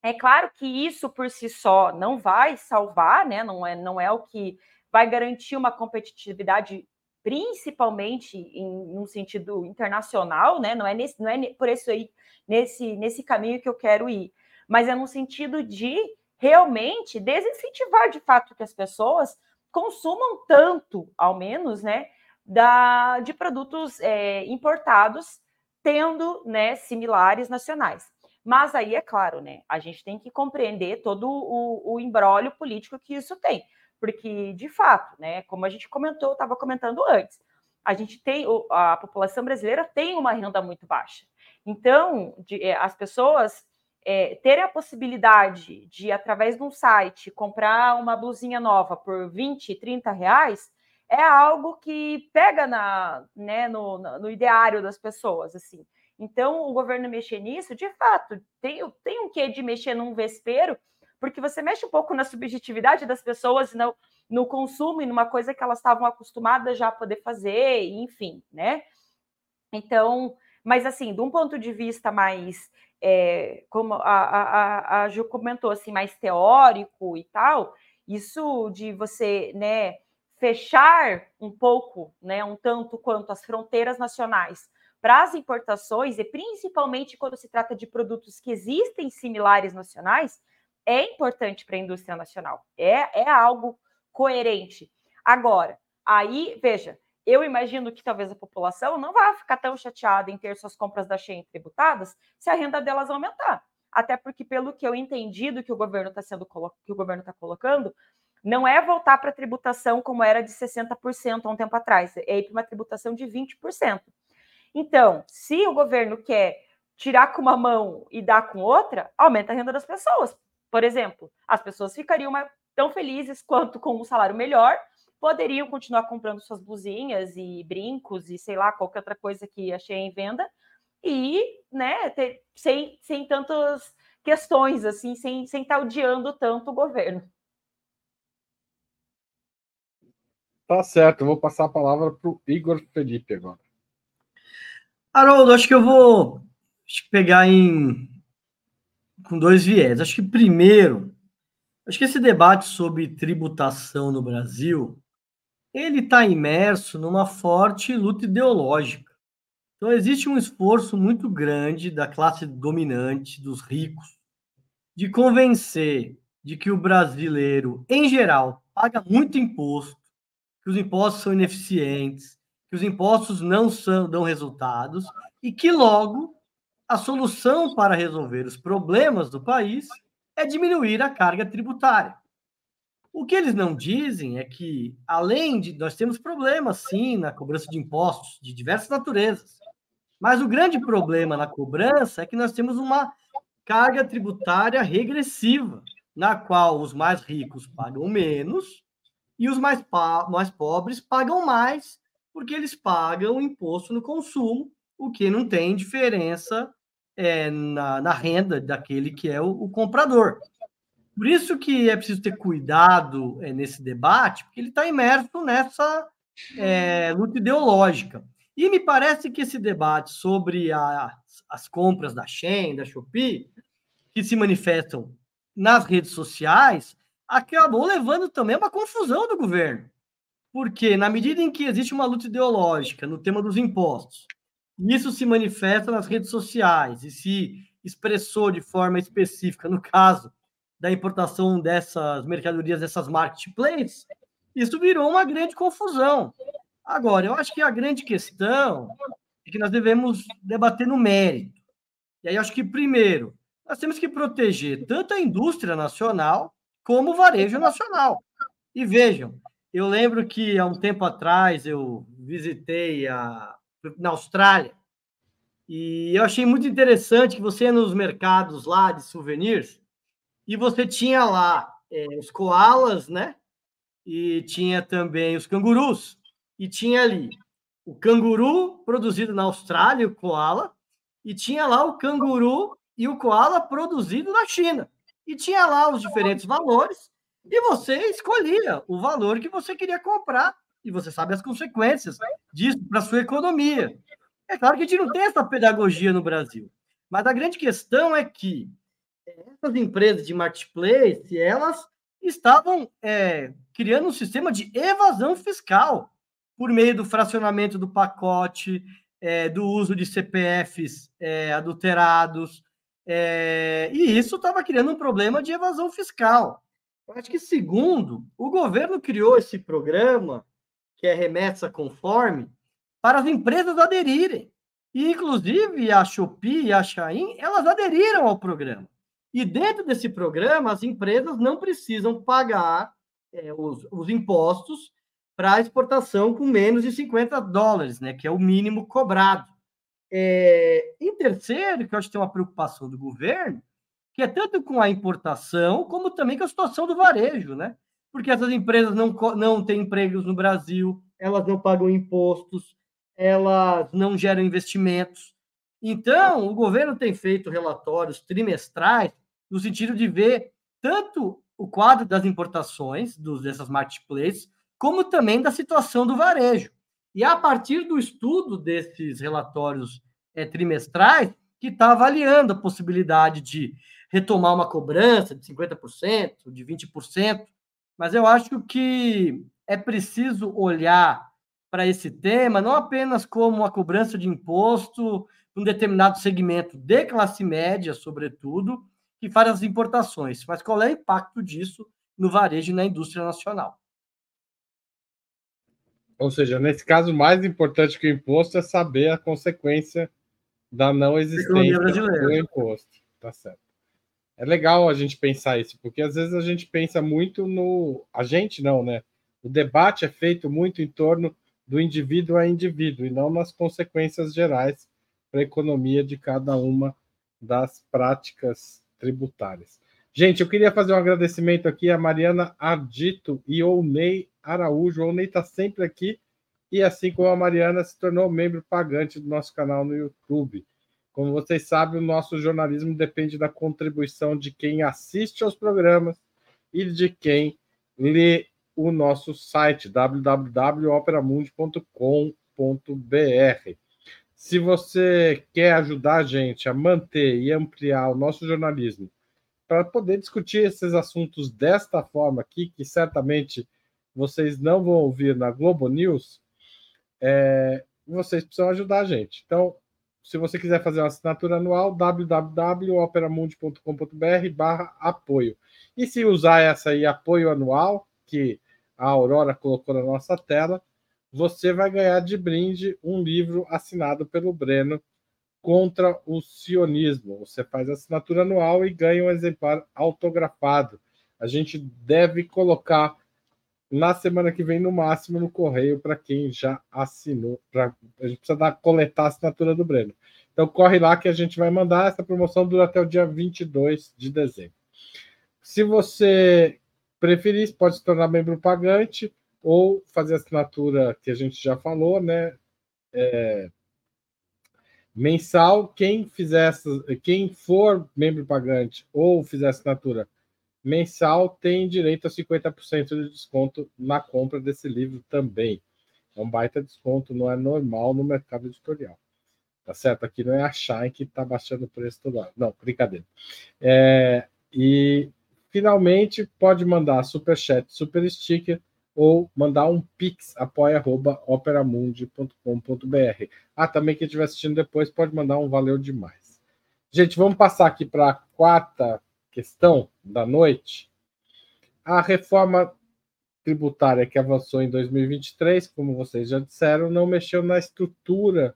é claro que isso por si só não vai salvar, né? Não é, não é o que vai garantir uma competitividade, principalmente em um sentido internacional, né? Não é, nesse, não é por isso aí, nesse, nesse caminho que eu quero ir, mas é no sentido de realmente desincentivar de fato que as pessoas consumam tanto, ao menos, né, da, de produtos é, importados, tendo né, similares nacionais. Mas aí, é claro, né, a gente tem que compreender todo o, o embrólio político que isso tem. Porque, de fato, né, como a gente comentou, estava comentando antes, a gente tem, a população brasileira tem uma renda muito baixa. Então, de, é, as pessoas é, ter a possibilidade de, através de um site, comprar uma blusinha nova por 20, 30 reais, é algo que pega na, né, no, no ideário das pessoas, assim. Então, o governo mexer nisso, de fato, tem, tem um quê de mexer num vespeiro, porque você mexe um pouco na subjetividade das pessoas, no, no consumo e numa coisa que elas estavam acostumadas já a poder fazer, enfim, né? Então, mas assim, de um ponto de vista mais é, como a, a, a Ju comentou, assim, mais teórico e tal, isso de você, né, fechar um pouco, né, um tanto quanto as fronteiras nacionais para as importações, e principalmente quando se trata de produtos que existem similares nacionais, é importante para a indústria nacional. É, é algo coerente. Agora, aí, veja, eu imagino que talvez a população não vá ficar tão chateada em ter suas compras da Shein tributadas se a renda delas aumentar. Até porque, pelo que eu entendi do que o governo está sendo que o governo está colocando, não é voltar para a tributação como era de 60% há um tempo atrás, é ir para uma tributação de 20%. Então, se o governo quer tirar com uma mão e dar com outra, aumenta a renda das pessoas. Por exemplo, as pessoas ficariam tão felizes quanto com um salário melhor, poderiam continuar comprando suas blusinhas e brincos e sei lá, qualquer outra coisa que achei em venda, e né, ter, sem, sem tantas questões, assim, sem, sem estar odiando tanto o governo. Tá certo, eu vou passar a palavra para o Igor Felipe agora. Haroldo, acho que eu vou pegar em com dois viés. Acho que primeiro, acho que esse debate sobre tributação no Brasil, ele está imerso numa forte luta ideológica. Então existe um esforço muito grande da classe dominante, dos ricos, de convencer de que o brasileiro, em geral, paga muito imposto, que os impostos são ineficientes, que os impostos não são, dão resultados e que logo a solução para resolver os problemas do país é diminuir a carga tributária. O que eles não dizem é que, além de nós temos problemas, sim, na cobrança de impostos de diversas naturezas, mas o grande problema na cobrança é que nós temos uma carga tributária regressiva, na qual os mais ricos pagam menos e os mais, mais pobres pagam mais, porque eles pagam imposto no consumo, o que não tem diferença é, na, na, renda daquele que é o, o, comprador. Por isso que é preciso ter cuidado é, nesse debate, porque ele está imerso nessa é, luta ideológica. E me parece que esse debate sobre a, as compras da Shein, da Shopee, que se manifestam nas redes sociais, acabou levando também a uma confusão do governo. Porque, na medida em que existe uma luta ideológica no tema dos impostos, isso se manifesta nas redes sociais e se expressou de forma específica no caso da importação dessas mercadorias, dessas marketplaces, isso virou uma grande confusão. Agora, eu acho que a grande questão é que nós devemos debater no mérito. E aí, acho que, primeiro, nós temos que proteger tanto a indústria nacional como o varejo nacional. E vejam, eu lembro que há um tempo atrás eu visitei a na Austrália. E eu achei muito interessante que você nos mercados lá de souvenirs e você tinha lá é, os koalas, né? E tinha também os cangurus. E tinha ali o canguru produzido na Austrália, o koala, e tinha lá o canguru e o koala produzido na China. E tinha lá os diferentes valores, e você escolhia o valor que você queria comprar e você sabe as consequências disso para sua economia. É claro que a gente não tem essa pedagogia no Brasil, mas a grande questão é que essas empresas de marketplace, elas estavam é, criando um sistema de evasão fiscal por meio do fracionamento do pacote, é, do uso de CPFs é, adulterados, é, e isso estava criando um problema de evasão fiscal. Eu acho que, segundo, o governo criou esse programa que é remessa conforme, para as empresas aderirem. E, inclusive, a Shopee e a Shein, elas aderiram ao programa. E dentro desse programa, as empresas não precisam pagar é, os, os impostos para exportação com menos de 50 dólares, né, que é o mínimo cobrado. É, em terceiro, que eu acho que tem uma preocupação do governo, que é tanto com a importação, como também com a situação do varejo, né? porque essas empresas não, não têm empregos no Brasil, elas não pagam impostos, elas não geram investimentos. Então, o governo tem feito relatórios trimestrais no sentido de ver tanto o quadro das importações dos, dessas marketplaces, como também da situação do varejo. E a partir do estudo desses relatórios é, trimestrais, que está avaliando a possibilidade de retomar uma cobrança de 50%, de 20%, mas eu acho que é preciso olhar para esse tema não apenas como a cobrança de imposto um determinado segmento de classe média, sobretudo, que faz as importações, mas qual é o impacto disso no varejo e na indústria nacional? Ou seja, nesse caso, mais importante que o imposto é saber a consequência da não existência do imposto. Tá certo. É legal a gente pensar isso, porque às vezes a gente pensa muito no. A gente não, né? O debate é feito muito em torno do indivíduo a indivíduo e não nas consequências gerais para a economia de cada uma das práticas tributárias. Gente, eu queria fazer um agradecimento aqui a Mariana Ardito e o Ney Araújo. O Ney está sempre aqui e, assim como a Mariana, se tornou membro pagante do nosso canal no YouTube. Como vocês sabem, o nosso jornalismo depende da contribuição de quem assiste aos programas e de quem lê o nosso site www.operamundi.com.br. Se você quer ajudar a gente a manter e ampliar o nosso jornalismo para poder discutir esses assuntos desta forma aqui, que certamente vocês não vão ouvir na Globo News, é, vocês precisam ajudar a gente. Então, se você quiser fazer uma assinatura anual, www.operamundi.com.br barra apoio. E se usar essa aí, apoio anual, que a Aurora colocou na nossa tela, você vai ganhar de brinde um livro assinado pelo Breno contra o sionismo. Você faz assinatura anual e ganha um exemplar autografado. A gente deve colocar na semana que vem, no máximo, no correio, para quem já assinou. Pra, a gente precisa dar, coletar a assinatura do Breno. Então, corre lá que a gente vai mandar. Essa promoção dura até o dia 22 de dezembro. Se você preferir, pode se tornar membro pagante ou fazer assinatura que a gente já falou, né? É, mensal. Quem fizer quem for membro pagante ou fizer assinatura mensal tem direito a 50% de desconto na compra desse livro também. É um baita desconto, não é normal no mercado editorial. Tá certo? Aqui não é a Shine que está baixando o preço toda hora. Não, brincadeira. É, e finalmente pode mandar super chat, super sticker ou mandar um pix apoia@operamundi.com.br. Ah, também quem estiver assistindo depois pode mandar um valeu demais. Gente, vamos passar aqui para a quarta questão da noite. A reforma tributária que avançou em 2023, como vocês já disseram, não mexeu na estrutura,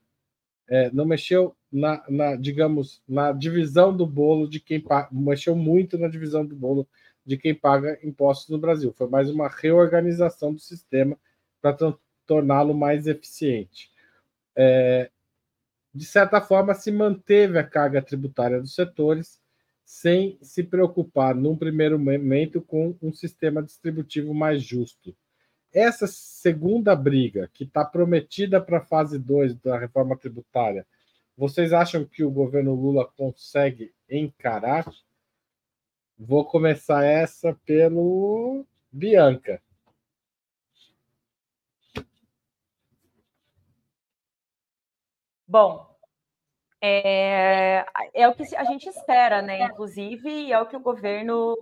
é, não mexeu na, na, digamos, na divisão do bolo de quem paga, mexeu muito na divisão do bolo de quem paga impostos no Brasil. Foi mais uma reorganização do sistema para torná-lo mais eficiente. É, de certa forma, se manteve a carga tributária dos setores, sem se preocupar, num primeiro momento, com um sistema distributivo mais justo. Essa segunda briga, que está prometida para a fase 2 da reforma tributária, vocês acham que o governo Lula consegue encarar? Vou começar essa pelo Bianca. Bom, é, é o que a gente espera, né? Inclusive, é o que o governo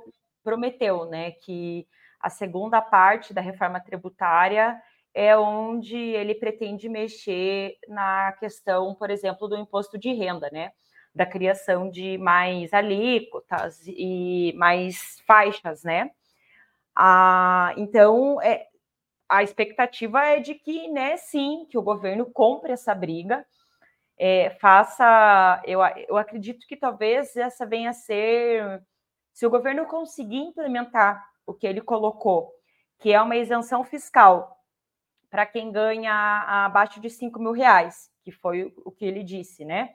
prometeu, né? Que a segunda parte da reforma tributária é onde ele pretende mexer na questão, por exemplo, do imposto de renda, né? Da criação de mais alíquotas e mais faixas, né? Ah, então, é, a expectativa é de que, né, sim, que o governo compre essa briga, é, faça. Eu, eu acredito que talvez essa venha a ser. Se o governo conseguir implementar o que ele colocou, que é uma isenção fiscal para quem ganha abaixo de 5 mil reais, que foi o que ele disse, né?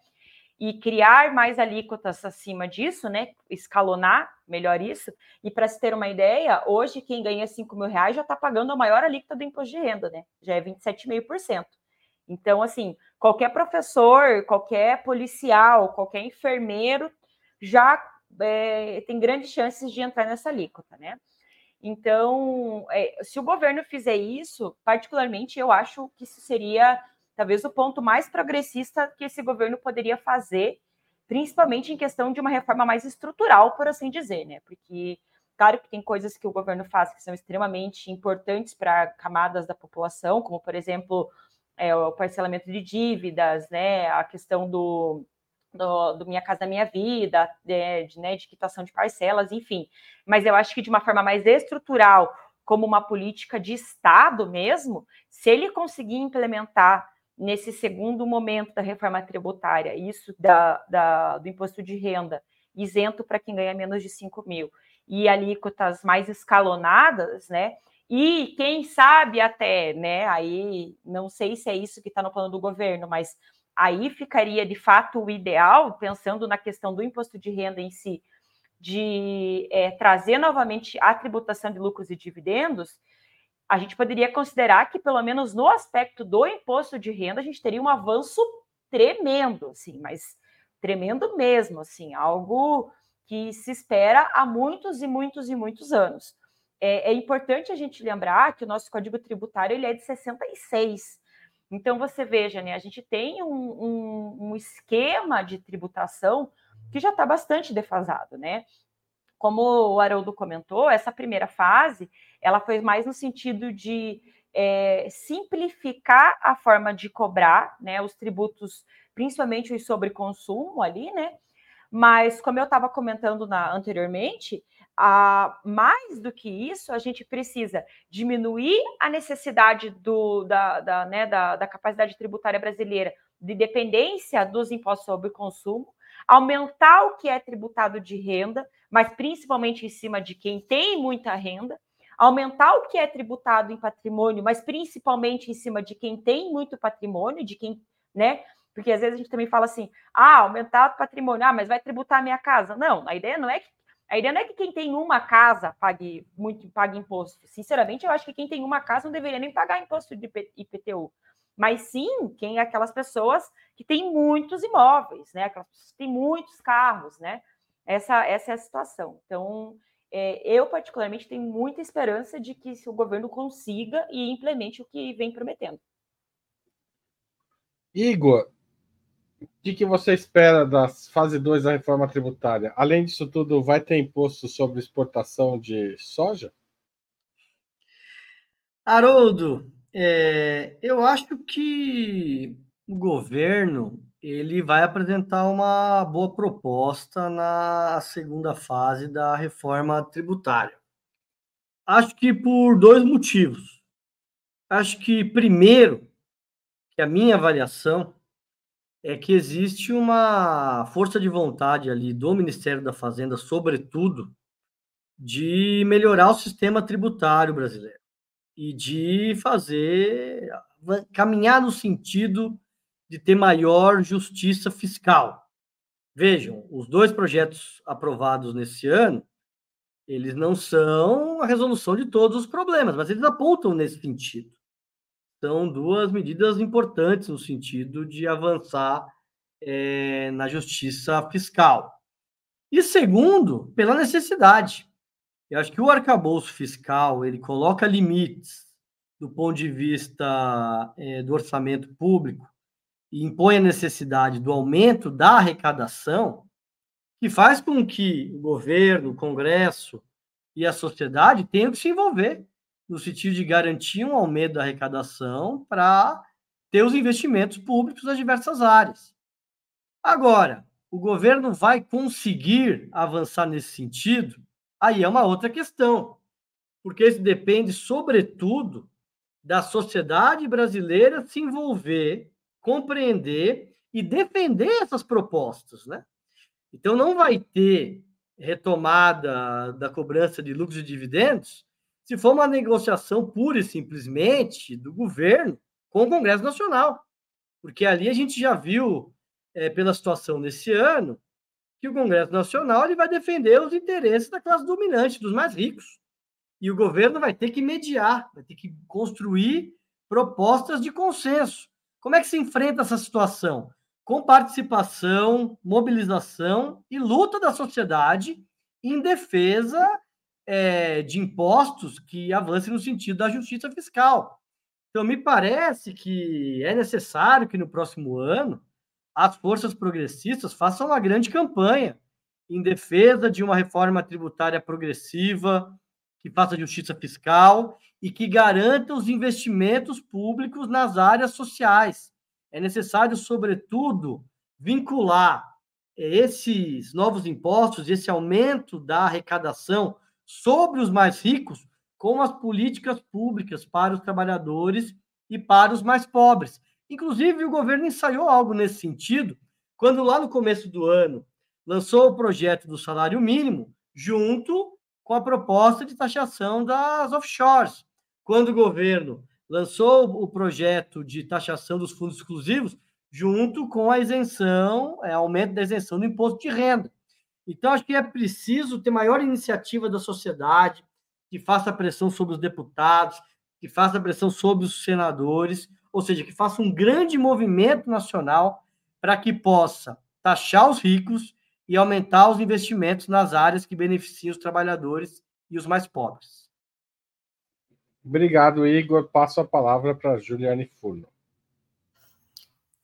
E criar mais alíquotas acima disso, né? Escalonar melhor isso. E para se ter uma ideia, hoje quem ganha 5 mil reais já está pagando a maior alíquota do imposto de renda, né? Já é 27,5%. Então, assim, qualquer professor, qualquer policial, qualquer enfermeiro já é, tem grandes chances de entrar nessa alíquota, né? Então, é, se o governo fizer isso, particularmente, eu acho que isso seria talvez o ponto mais progressista que esse governo poderia fazer, principalmente em questão de uma reforma mais estrutural, por assim dizer, né? Porque Claro que tem coisas que o governo faz que são extremamente importantes para camadas da população, como, por exemplo, é, o parcelamento de dívidas, né, a questão do, do, do, Minha Casa Minha Vida, de, de, né, de quitação de parcelas, enfim. Mas eu acho que de uma forma mais estrutural, como uma política de Estado mesmo, se ele conseguir implementar nesse segundo momento da reforma tributária, isso da, da do imposto de renda, isento para quem ganha menos de 5 mil, e alíquotas mais escalonadas, né? E quem sabe até, né? Aí não sei se é isso que está no plano do governo, mas aí ficaria de fato o ideal, pensando na questão do imposto de renda em si, de é, trazer novamente a tributação de lucros e dividendos, a gente poderia considerar que, pelo menos no aspecto do imposto de renda, a gente teria um avanço tremendo, assim, mas tremendo mesmo, assim, algo que se espera há muitos e muitos e muitos anos. É, é importante a gente lembrar que o nosso Código Tributário ele é de 66. Então, você veja, né, a gente tem um, um, um esquema de tributação que já está bastante defasado, né? Como o Haroldo comentou, essa primeira fase ela foi mais no sentido de é, simplificar a forma de cobrar né, os tributos, principalmente os sobre consumo ali, né? Mas, como eu estava comentando na, anteriormente, a, mais do que isso, a gente precisa diminuir a necessidade do, da, da, né, da, da capacidade tributária brasileira de dependência dos impostos sobre consumo, aumentar o que é tributado de renda, mas principalmente em cima de quem tem muita renda, aumentar o que é tributado em patrimônio, mas principalmente em cima de quem tem muito patrimônio, de quem, né? Porque às vezes a gente também fala assim: ah, aumentar o patrimônio, ah, mas vai tributar a minha casa. Não, a ideia não é que a ideia não é que quem tem uma casa pague muito pague imposto. Sinceramente, eu acho que quem tem uma casa não deveria nem pagar imposto de IPTU. Mas sim, quem é aquelas pessoas que têm muitos imóveis, né? Aquelas pessoas que têm muitos carros, né? Essa, essa é a situação. Então, é, eu particularmente tenho muita esperança de que o governo consiga e implemente o que vem prometendo. Igor, que, que, você espera da fase 2 da reforma tributária? Além disso tudo, vai ter imposto sobre exportação de soja? Haroldo, é, eu acho que o governo ele vai apresentar uma boa proposta na segunda fase da reforma tributária. Acho que por dois motivos. Acho que, primeiro, que a minha avaliação é que existe uma força de vontade ali do Ministério da Fazenda, sobretudo, de melhorar o sistema tributário brasileiro e de fazer caminhar no sentido de ter maior justiça fiscal. Vejam, os dois projetos aprovados nesse ano, eles não são a resolução de todos os problemas, mas eles apontam nesse sentido são duas medidas importantes no sentido de avançar é, na justiça fiscal. E segundo, pela necessidade. Eu acho que o arcabouço fiscal ele coloca limites do ponto de vista é, do orçamento público e impõe a necessidade do aumento da arrecadação, que faz com que o governo, o Congresso e a sociedade tenham que se envolver no sentido de garantir um aumento da arrecadação para ter os investimentos públicos nas diversas áreas. Agora, o governo vai conseguir avançar nesse sentido? Aí é uma outra questão, porque isso depende, sobretudo, da sociedade brasileira se envolver, compreender e defender essas propostas, né? Então não vai ter retomada da cobrança de lucros e dividendos se for uma negociação pura e simplesmente do governo com o Congresso Nacional. Porque ali a gente já viu, é, pela situação desse ano, que o Congresso Nacional ele vai defender os interesses da classe dominante, dos mais ricos. E o governo vai ter que mediar, vai ter que construir propostas de consenso. Como é que se enfrenta essa situação? Com participação, mobilização e luta da sociedade em defesa é, de impostos que avancem no sentido da justiça fiscal. Então, me parece que é necessário que no próximo ano as forças progressistas façam uma grande campanha em defesa de uma reforma tributária progressiva, que faça justiça fiscal e que garanta os investimentos públicos nas áreas sociais. É necessário, sobretudo, vincular esses novos impostos, esse aumento da arrecadação sobre os mais ricos com as políticas públicas para os trabalhadores e para os mais pobres. Inclusive, o governo ensaiou algo nesse sentido, quando lá no começo do ano lançou o projeto do salário mínimo, junto com a proposta de taxação das offshores. Quando o governo lançou o projeto de taxação dos fundos exclusivos, junto com a isenção, é, aumento da isenção do imposto de renda. Então, acho que é preciso ter maior iniciativa da sociedade, que faça pressão sobre os deputados, que faça pressão sobre os senadores, ou seja, que faça um grande movimento nacional para que possa taxar os ricos e aumentar os investimentos nas áreas que beneficiam os trabalhadores e os mais pobres. Obrigado, Igor. Passo a palavra para Juliane Furno.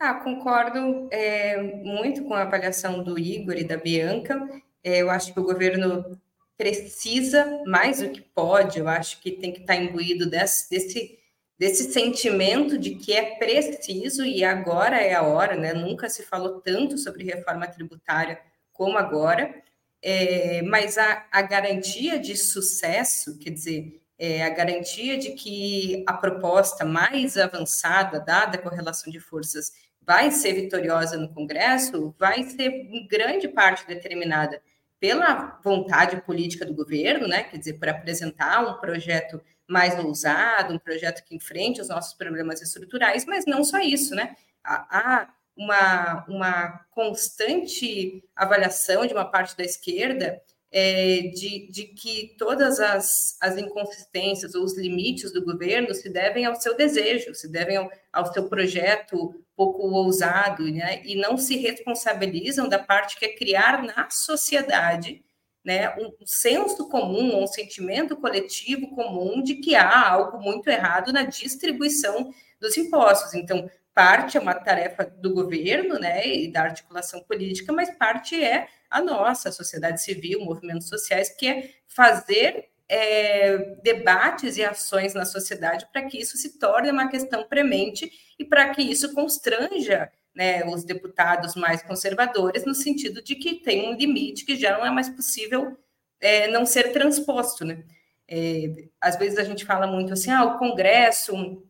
Ah, concordo é, muito com a avaliação do Igor e da Bianca. É, eu acho que o governo precisa mais do que pode, eu acho que tem que estar imbuído desse, desse, desse sentimento de que é preciso e agora é a hora, né? Nunca se falou tanto sobre reforma tributária como agora, é, mas a, a garantia de sucesso, quer dizer, é, a garantia de que a proposta mais avançada, dada a correlação de forças, vai ser vitoriosa no Congresso, vai ser em grande parte determinada pela vontade política do governo, né? Quer dizer, por apresentar um projeto mais ousado, um projeto que enfrente os nossos problemas estruturais, mas não só isso, né? Há uma, uma constante avaliação de uma parte da esquerda é, de, de, que todas as, as inconsistências ou os limites do governo se devem ao seu desejo, se devem ao, ao seu projeto pouco ousado, né? e não se responsabilizam da parte que é criar na sociedade né, um senso comum, um sentimento coletivo comum de que há algo muito errado na distribuição dos impostos. Então, parte é uma tarefa do governo, né, e da articulação política, mas parte é a nossa, a sociedade civil, movimentos sociais, que é fazer é, debates e ações na sociedade para que isso se torne uma questão premente e para que isso constranja né, os deputados mais conservadores, no sentido de que tem um limite que já não é mais possível é, não ser transposto. Né? É, às vezes a gente fala muito assim, ah, o Congresso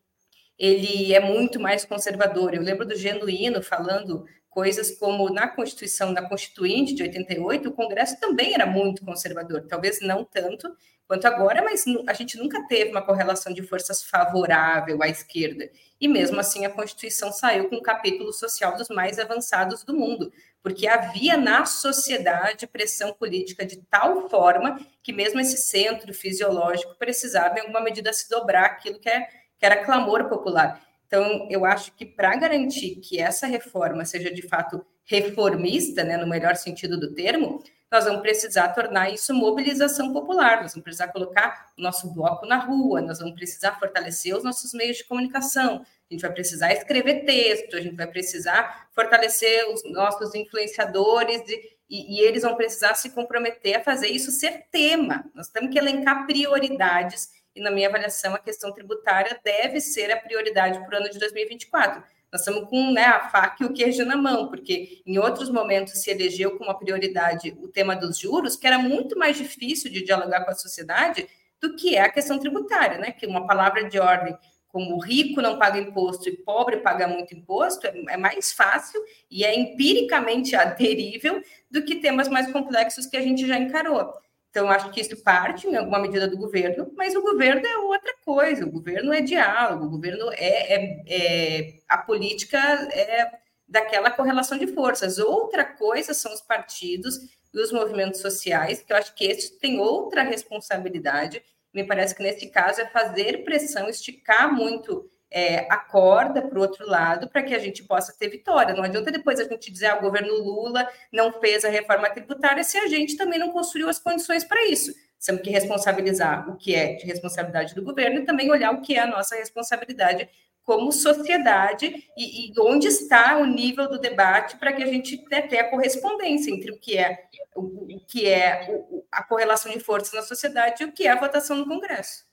ele é muito mais conservador. Eu lembro do Genuíno falando coisas como na Constituição, na Constituinte de 88, o Congresso também era muito conservador, talvez não tanto quanto agora, mas a gente nunca teve uma correlação de forças favorável à esquerda. E mesmo assim a Constituição saiu com um capítulo social dos mais avançados do mundo, porque havia na sociedade pressão política de tal forma que mesmo esse centro fisiológico precisava em alguma medida se dobrar aquilo que, é, que era clamor popular. Então, eu acho que para garantir que essa reforma seja de fato reformista, né, no melhor sentido do termo, nós vamos precisar tornar isso mobilização popular, nós vamos precisar colocar o nosso bloco na rua, nós vamos precisar fortalecer os nossos meios de comunicação, a gente vai precisar escrever texto, a gente vai precisar fortalecer os nossos influenciadores e, e, e eles vão precisar se comprometer a fazer isso ser tema. Nós temos que elencar prioridades e, na minha avaliação, a questão tributária deve ser a prioridade para o ano de 2024. Nós estamos com né, a faca e o queijo na mão, porque em outros momentos se elegeu como prioridade o tema dos juros, que era muito mais difícil de dialogar com a sociedade do que é a questão tributária, né? Que uma palavra de ordem como rico não paga imposto e pobre paga muito imposto é, é mais fácil e é empiricamente aderível do que temas mais complexos que a gente já encarou. Então, acho que isso parte, em alguma medida, do governo, mas o governo é outra coisa, o governo é diálogo, o governo é, é, é a política é daquela correlação de forças. Outra coisa são os partidos e os movimentos sociais, que eu acho que esses têm outra responsabilidade. Me parece que nesse caso é fazer pressão, esticar muito é, a corda para o outro lado para que a gente possa ter vitória. Não adianta depois a gente dizer ah, o governo Lula não fez a reforma tributária se a gente também não construiu as condições para isso. Temos que responsabilizar o que é de responsabilidade do governo e também olhar o que é a nossa responsabilidade como sociedade e, e, onde está o nível do debate para que a gente tenha a correspondência entre o que é o, o que é o, a correlação de forças na sociedade e o que é a votação no Congresso.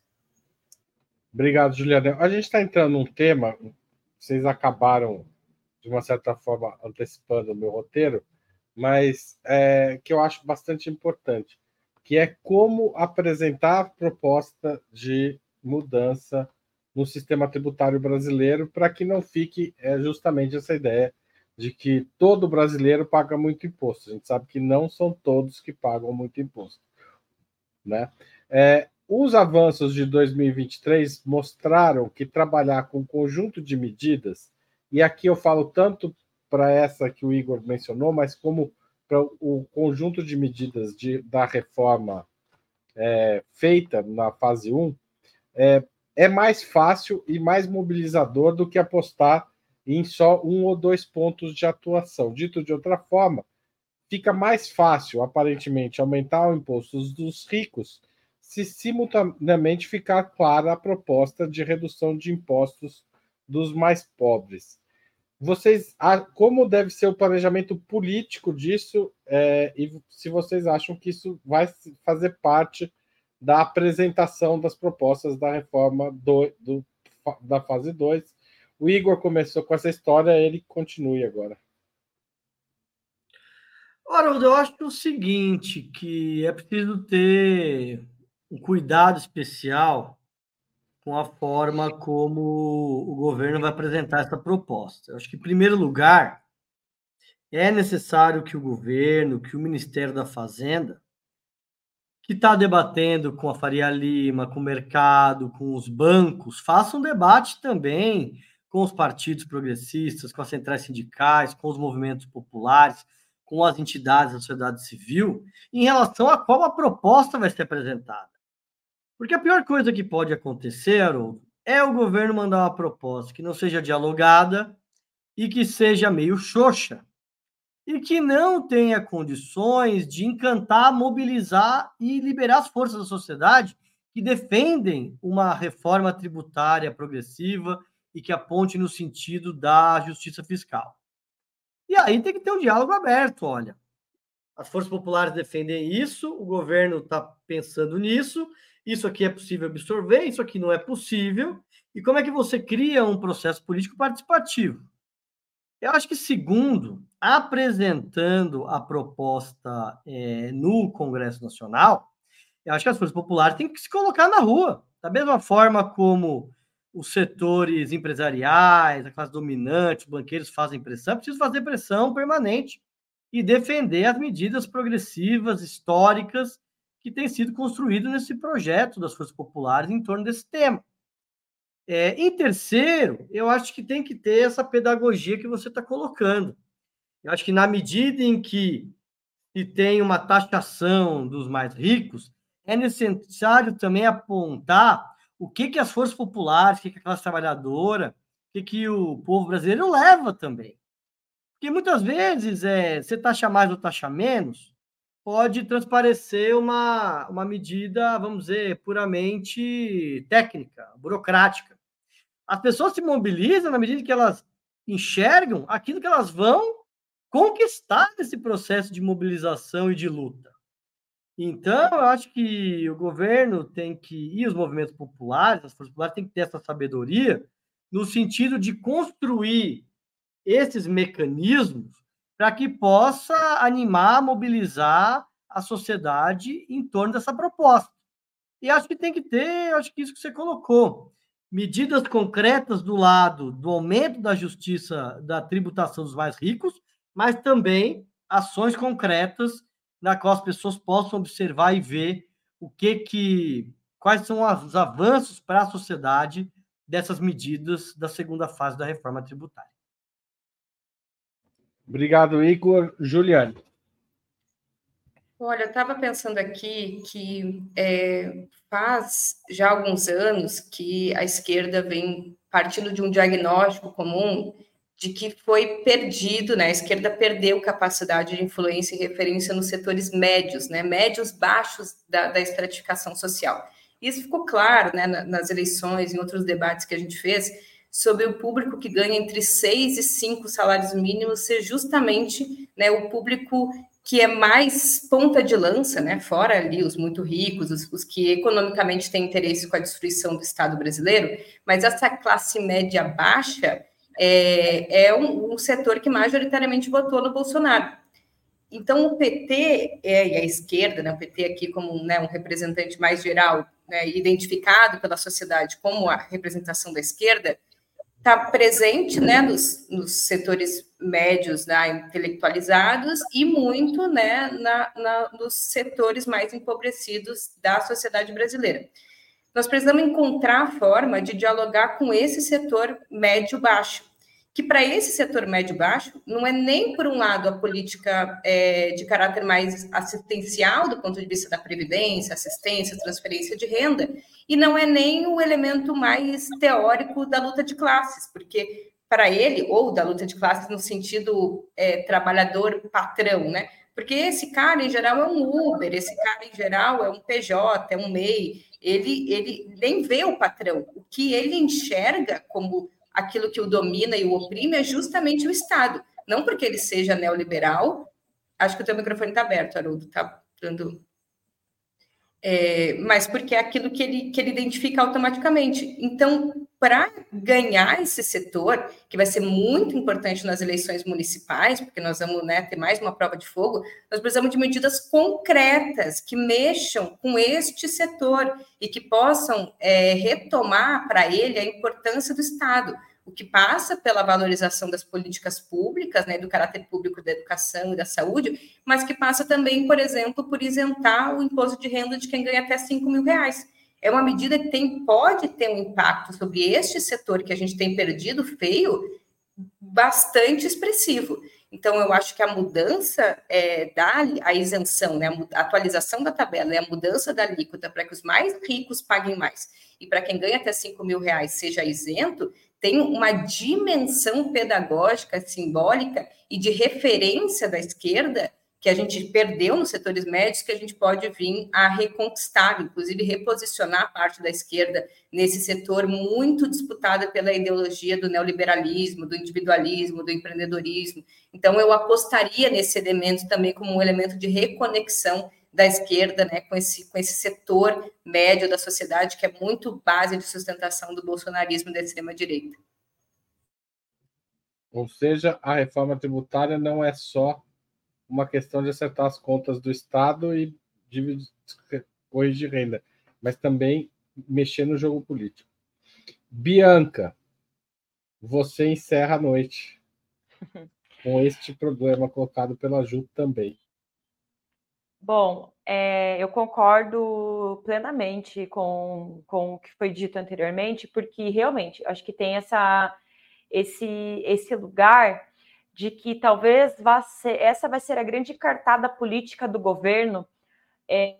Obrigado, Juliana. A gente está entrando num tema, vocês acabaram, de uma certa forma, antecipando o meu roteiro, mas é, que eu acho bastante importante, que é como apresentar a proposta de mudança no sistema tributário brasileiro para que não fique é, justamente essa ideia de que todo brasileiro paga muito imposto. A gente sabe que não são todos que pagam muito imposto. Né? É, os avanços de 2023 mostraram que trabalhar com um conjunto de medidas, e aqui eu falo tanto para essa que o Igor mencionou, mas como para o conjunto de medidas de, da reforma é, feita na fase 1, é, é mais fácil e mais mobilizador do que apostar em só um ou dois pontos de atuação. Dito de outra forma, fica mais fácil, aparentemente, aumentar o imposto dos ricos se simultaneamente ficar clara a proposta de redução de impostos dos mais pobres. Vocês, como deve ser o planejamento político disso é, e se vocês acham que isso vai fazer parte da apresentação das propostas da reforma do, do, da fase 2. O Igor começou com essa história, ele continue agora. Ora, eu acho o seguinte, que é preciso ter um cuidado especial com a forma como o governo vai apresentar essa proposta. Eu acho que, em primeiro lugar, é necessário que o governo, que o Ministério da Fazenda, que está debatendo com a Faria Lima, com o mercado, com os bancos, faça um debate também com os partidos progressistas, com as centrais sindicais, com os movimentos populares, com as entidades da sociedade civil, em relação a qual a proposta vai ser apresentada. Porque a pior coisa que pode acontecer, Haroldo, é o governo mandar uma proposta que não seja dialogada e que seja meio xoxa e que não tenha condições de encantar, mobilizar e liberar as forças da sociedade que defendem uma reforma tributária progressiva e que aponte no sentido da justiça fiscal. E aí tem que ter um diálogo aberto, olha. As forças populares defendem isso, o governo está pensando nisso, isso aqui é possível absorver, isso aqui não é possível. E como é que você cria um processo político participativo? Eu acho que, segundo, apresentando a proposta é, no Congresso Nacional, eu acho que as forças populares têm que se colocar na rua, da mesma forma como os setores empresariais, a classe dominante, os banqueiros fazem pressão, é preciso fazer pressão permanente e defender as medidas progressivas, históricas, que têm sido construídas nesse projeto das forças populares em torno desse tema. É, em terceiro, eu acho que tem que ter essa pedagogia que você está colocando. Eu acho que na medida em que se tem uma taxação dos mais ricos, é necessário também apontar o que, que as forças populares, o que, que a classe trabalhadora, o que, que o povo brasileiro leva também. Porque muitas vezes é, você taxa mais ou taxa menos, pode transparecer uma, uma medida, vamos dizer, puramente técnica, burocrática. As pessoas se mobilizam na medida que elas enxergam aquilo que elas vão conquistar nesse processo de mobilização e de luta. Então, eu acho que o governo tem que, e os movimentos populares, as forças populares, têm que ter essa sabedoria no sentido de construir esses mecanismos para que possa animar, mobilizar a sociedade em torno dessa proposta. E acho que tem que ter, acho que isso que você colocou, medidas concretas do lado do aumento da justiça da tributação dos mais ricos, mas também ações concretas na qual as pessoas possam observar e ver o que que quais são os avanços para a sociedade dessas medidas da segunda fase da reforma tributária. Obrigado, Igor. Juliane. Olha, eu estava pensando aqui que é, faz já alguns anos que a esquerda vem partindo de um diagnóstico comum de que foi perdido, né? A esquerda perdeu capacidade de influência e referência nos setores médios, né? Médios baixos da, da estratificação social. Isso ficou claro, né? Nas eleições, em outros debates que a gente fez sobre o público que ganha entre seis e cinco salários mínimos ser justamente né, o público que é mais ponta de lança, né, fora ali os muito ricos, os, os, que economicamente têm interesse com a destruição do Estado brasileiro, mas essa classe média baixa é, é um, um, setor que majoritariamente votou no Bolsonaro. Então, o PT é, e a esquerda, né, o PT aqui como né, um representante mais geral, né, identificado pela sociedade como a representação da esquerda, está presente né, nos, nos, setores médios né, intelectualizados e muito né, na, na, nos setores mais empobrecidos da sociedade brasileira. Nós precisamos encontrar a forma de dialogar com esse setor médio-baixo, que para esse setor médio-baixo não é nem, por um lado, a política é, de caráter mais assistencial do ponto de vista da previdência, assistência, transferência de renda, e não é nem o elemento mais teórico da luta de classes, porque para ele, ou da luta de classes no sentido é, trabalhador-patrão, né? Porque esse cara, em geral, é um Uber, esse cara, em geral, é um PJ, é um MEI, ele, ele nem vê o patrão. O que ele enxerga como aquilo que o domina e o oprime é justamente o Estado. Não porque ele seja neoliberal. Acho que o teu microfone está aberto, Haroldo, está dando. É, mas porque é aquilo que ele, que ele identifica automaticamente. Então, para ganhar esse setor, que vai ser muito importante nas eleições municipais, porque nós vamos né, ter mais uma prova de fogo, nós precisamos de medidas concretas que mexam com este setor e que possam é, retomar para ele a importância do Estado, o que passa pela valorização das políticas públicas, né, do caráter público da educação e da saúde, mas que passa também, por exemplo, por isentar o imposto de renda de quem ganha até 5 mil reais é uma medida que tem, pode ter um impacto sobre este setor que a gente tem perdido feio bastante expressivo. Então, eu acho que a mudança é, da a isenção, né, a atualização da tabela e a mudança da alíquota para que os mais ricos paguem mais e para quem ganha até 5 mil reais seja isento, tem uma dimensão pedagógica, simbólica e de referência da esquerda que a gente perdeu nos setores médios, que a gente pode vir a reconquistar, inclusive reposicionar parte da esquerda nesse setor muito disputado pela ideologia do neoliberalismo, do individualismo, do empreendedorismo. Então, eu apostaria nesse elemento também como um elemento de reconexão da esquerda, né, com esse, com esse setor médio da sociedade, que é muito base de sustentação do bolsonarismo da extrema-direita. Ou seja, a reforma tributária não é só uma questão de acertar as contas do Estado e corrigir renda, mas também mexer no jogo político. Bianca, você encerra a noite com este problema colocado pela Ju também. Bom, é, eu concordo plenamente com, com o que foi dito anteriormente, porque realmente acho que tem essa, esse, esse lugar de que talvez vá ser, essa vai ser a grande cartada política do governo é,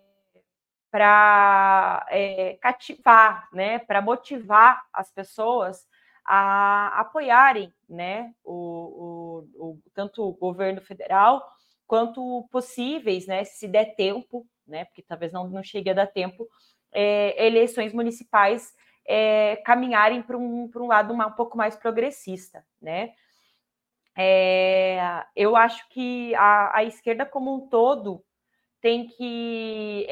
para é, cativar, né, para motivar as pessoas a apoiarem, né, o, o, o, tanto o governo federal quanto possíveis, né, se der tempo, né, porque talvez não, não chegue a dar tempo, é, eleições municipais é, caminharem para um, um lado uma, um pouco mais progressista, né? É, eu acho que a, a, esquerda como um todo tem que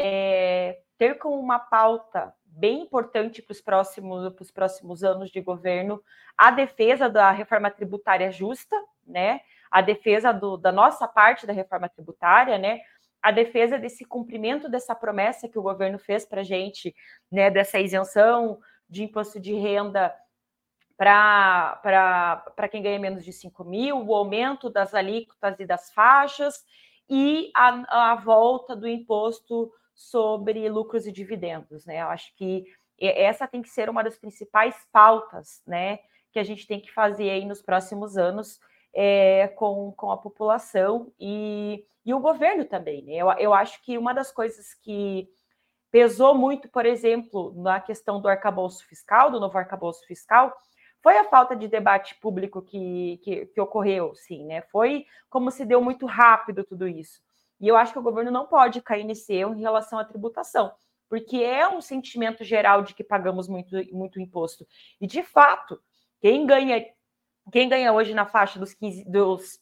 ter como uma pauta bem importante para os próximos, próximos anos de governo a defesa da reforma tributária justa, né? A defesa do, da nossa parte da reforma tributária, né? A defesa desse cumprimento dessa promessa que o governo fez para a gente, né? Dessa isenção de imposto de renda para quem ganha menos de 5 mil, o aumento das alíquotas e das faixas e a, a volta do imposto sobre lucros e dividendos. Né? Eu acho que essa tem que ser uma das principais pautas né, que a gente tem que fazer aí nos próximos anos é, com, com a população e, e o governo também. Né? Eu, eu acho que uma das coisas que pesou muito, por exemplo, na questão do arcabouço fiscal, do novo arcabouço fiscal, foi a falta de debate público que, que, que, ocorreu, sim, né? Foi como se deu muito rápido tudo isso. E eu acho que o governo não pode cair nesse erro em relação à tributação, porque é um sentimento geral de que pagamos muito, muito imposto. E, de fato, Quem ganha, quem ganha hoje na faixa dos, 15, dos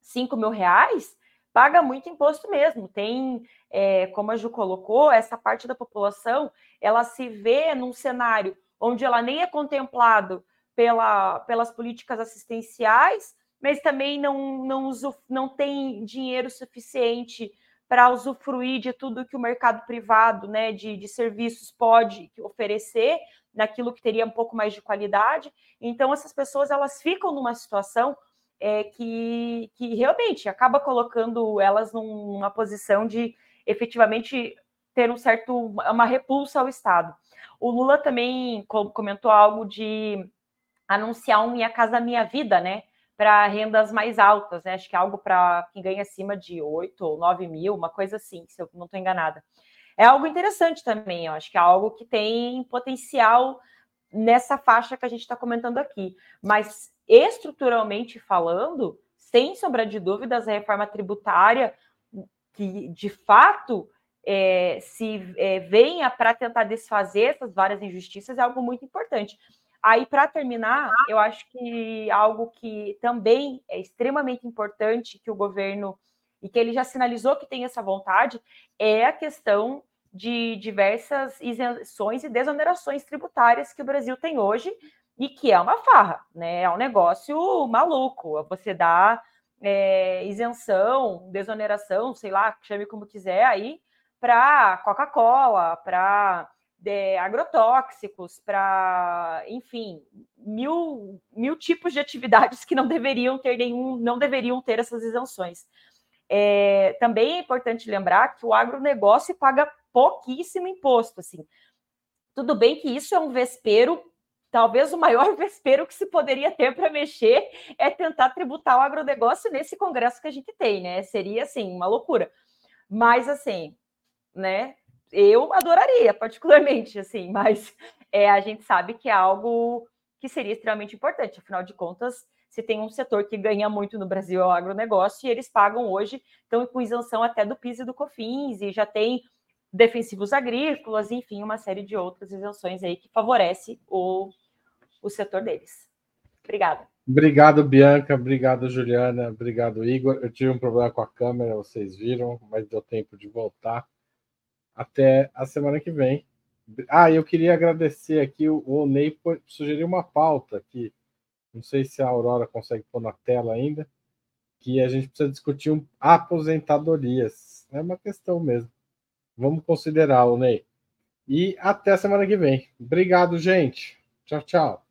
5 mil reais paga muito imposto mesmo. Tem, é, como a Ju colocou, essa parte da população ela se vê num cenário onde ela nem é contemplado pela, pelas políticas assistenciais, mas também não, não, não tem dinheiro suficiente para usufruir de tudo que o mercado privado né, de, de serviços pode oferecer, naquilo que teria um pouco mais de qualidade. Então, essas pessoas elas ficam numa situação é, que, que realmente acaba colocando elas numa posição de efetivamente ter um certo uma repulsa ao Estado. O Lula também comentou algo de anunciar um Minha Casa Minha Vida, né? Para rendas mais altas, né? Acho que é algo para quem ganha acima de 8 ou 9 mil, uma coisa assim, se eu não estou enganada. É algo interessante também, eu acho que é algo que tem potencial nessa faixa que a gente está comentando aqui. Mas estruturalmente falando, sem sombra de dúvidas, a reforma tributária, que de fato é, se é, venha para tentar desfazer essas várias injustiças, é algo muito importante. Aí, para terminar, eu acho que algo que também é extremamente importante que o governo e que ele já sinalizou que tem essa vontade é a questão de diversas isenções e desonerações tributárias que o Brasil tem hoje e que é uma farra, né? É um negócio maluco. Você dá é, isenção, desoneração, sei lá, chame como quiser aí, para Coca-Cola, para de agrotóxicos, para, enfim, mil, mil tipos de atividades que não deveriam ter nenhum, não deveriam ter essas isenções. É, também é importante lembrar que o agronegócio paga pouquíssimo imposto, assim. Tudo bem que isso é um vespero, talvez o maior vespero que se poderia ter para mexer é tentar tributar o agronegócio nesse congresso que a gente tem, né? Seria assim, uma loucura. Mas assim, né? eu adoraria, particularmente, assim, mas é, a gente sabe que é algo que seria extremamente importante. Afinal de contas, se tem um setor que ganha muito no Brasil é o agronegócio, e eles pagam hoje, estão com isenção até do PIS e do COFINS, e já tem defensivos agrícolas, enfim, uma série de outras isenções aí que favorece o, o setor deles. Obrigada. Obrigado, Bianca. Obrigado, Juliana. Obrigado, Igor. Eu tive um problema com a câmera, vocês viram, mas deu tempo de voltar até a semana que vem. Ah, eu queria agradecer aqui o, Ney por sugerir uma pauta aqui. Não sei se a Aurora consegue pôr na tela ainda, que a gente precisa discutir um, aposentadorias. É uma questão mesmo. Vamos considerar, o Ney. E até semana que vem. Obrigado, gente. Tchau, tchau.